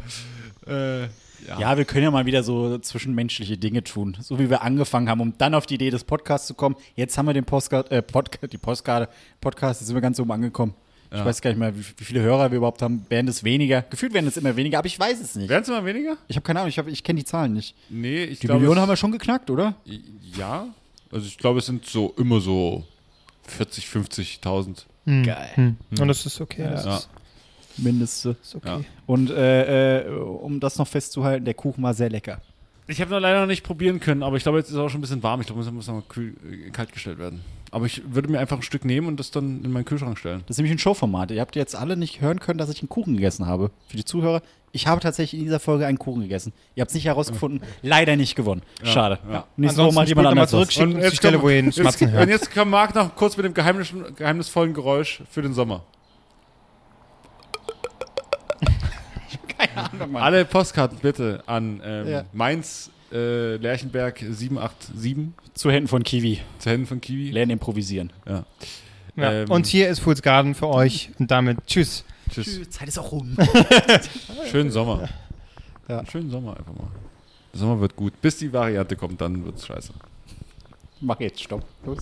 Äh, ja.
Ja, wir können ja mal wieder so zwischenmenschliche Dinge tun, so wie wir angefangen haben, um dann auf die Idee des Podcasts zu kommen. Jetzt haben wir den Postcard, äh, Podca die Postkarte, Podcast, jetzt sind wir ganz oben angekommen. Ich
Ja.
weiß gar nicht mehr, wie, wie viele Hörer wir überhaupt haben. Werden es weniger? Gefühlt werden es immer weniger, aber ich weiß es nicht.
Werden es immer weniger?
Ich habe keine Ahnung, ich, hab- ich kenne die Zahlen nicht.
Nee, ich
Die
glaube.
Millionen
es-
haben wir schon geknackt, oder?
Ja. Also ich glaube, es sind so immer so 40, 50.000.
Hm.
Geil.
Hm. Und das ist okay. Das
Ja.
ist,
Mindeste.
ist okay.
Ja.
Und äh, äh, um das noch festzuhalten, der Kuchen war sehr lecker.
Ich habe noch leider noch nicht probieren können, aber ich glaube, jetzt ist es auch schon ein bisschen warm. Ich glaube, es muss noch kühl, äh, kalt gestellt werden. Aber ich würde mir einfach ein Stück nehmen und das dann in meinen Kühlschrank stellen.
Das ist nämlich ein Showformat. Ihr habt jetzt alle nicht hören können, dass ich einen Kuchen gegessen habe. Für die Zuhörer, ich habe tatsächlich in dieser Folge einen Kuchen gegessen. Ihr habt es nicht herausgefunden. Leider nicht gewonnen. Schade.
ja.
Nächste Woche macht jemand anders
zurück,
was.
schickt uns die Stelle,
kommt-
wo ihr
jetzt, Und jetzt kommt Marc noch kurz mit dem geheimnisvollen Geräusch für den Sommer.
Keine Ahnung, Mann.
Alle Postkarten bitte an ähm,
Ja.
Mainz, äh, Lerchenberg 787
Zu Händen von Kiwi.
zu Händen von Kiwi.
Lernen improvisieren.
Ja.
Ja.
Ähm,
und hier ist Fools Garden für euch. Und damit tschüss.
Tschüss.
Zeit ist auch rum.
Schönen Sommer.
Ja.
Schönen Sommer einfach mal. Der Sommer wird gut. Bis die Variante kommt, dann wird's scheiße.
Mach jetzt, stopp. Los.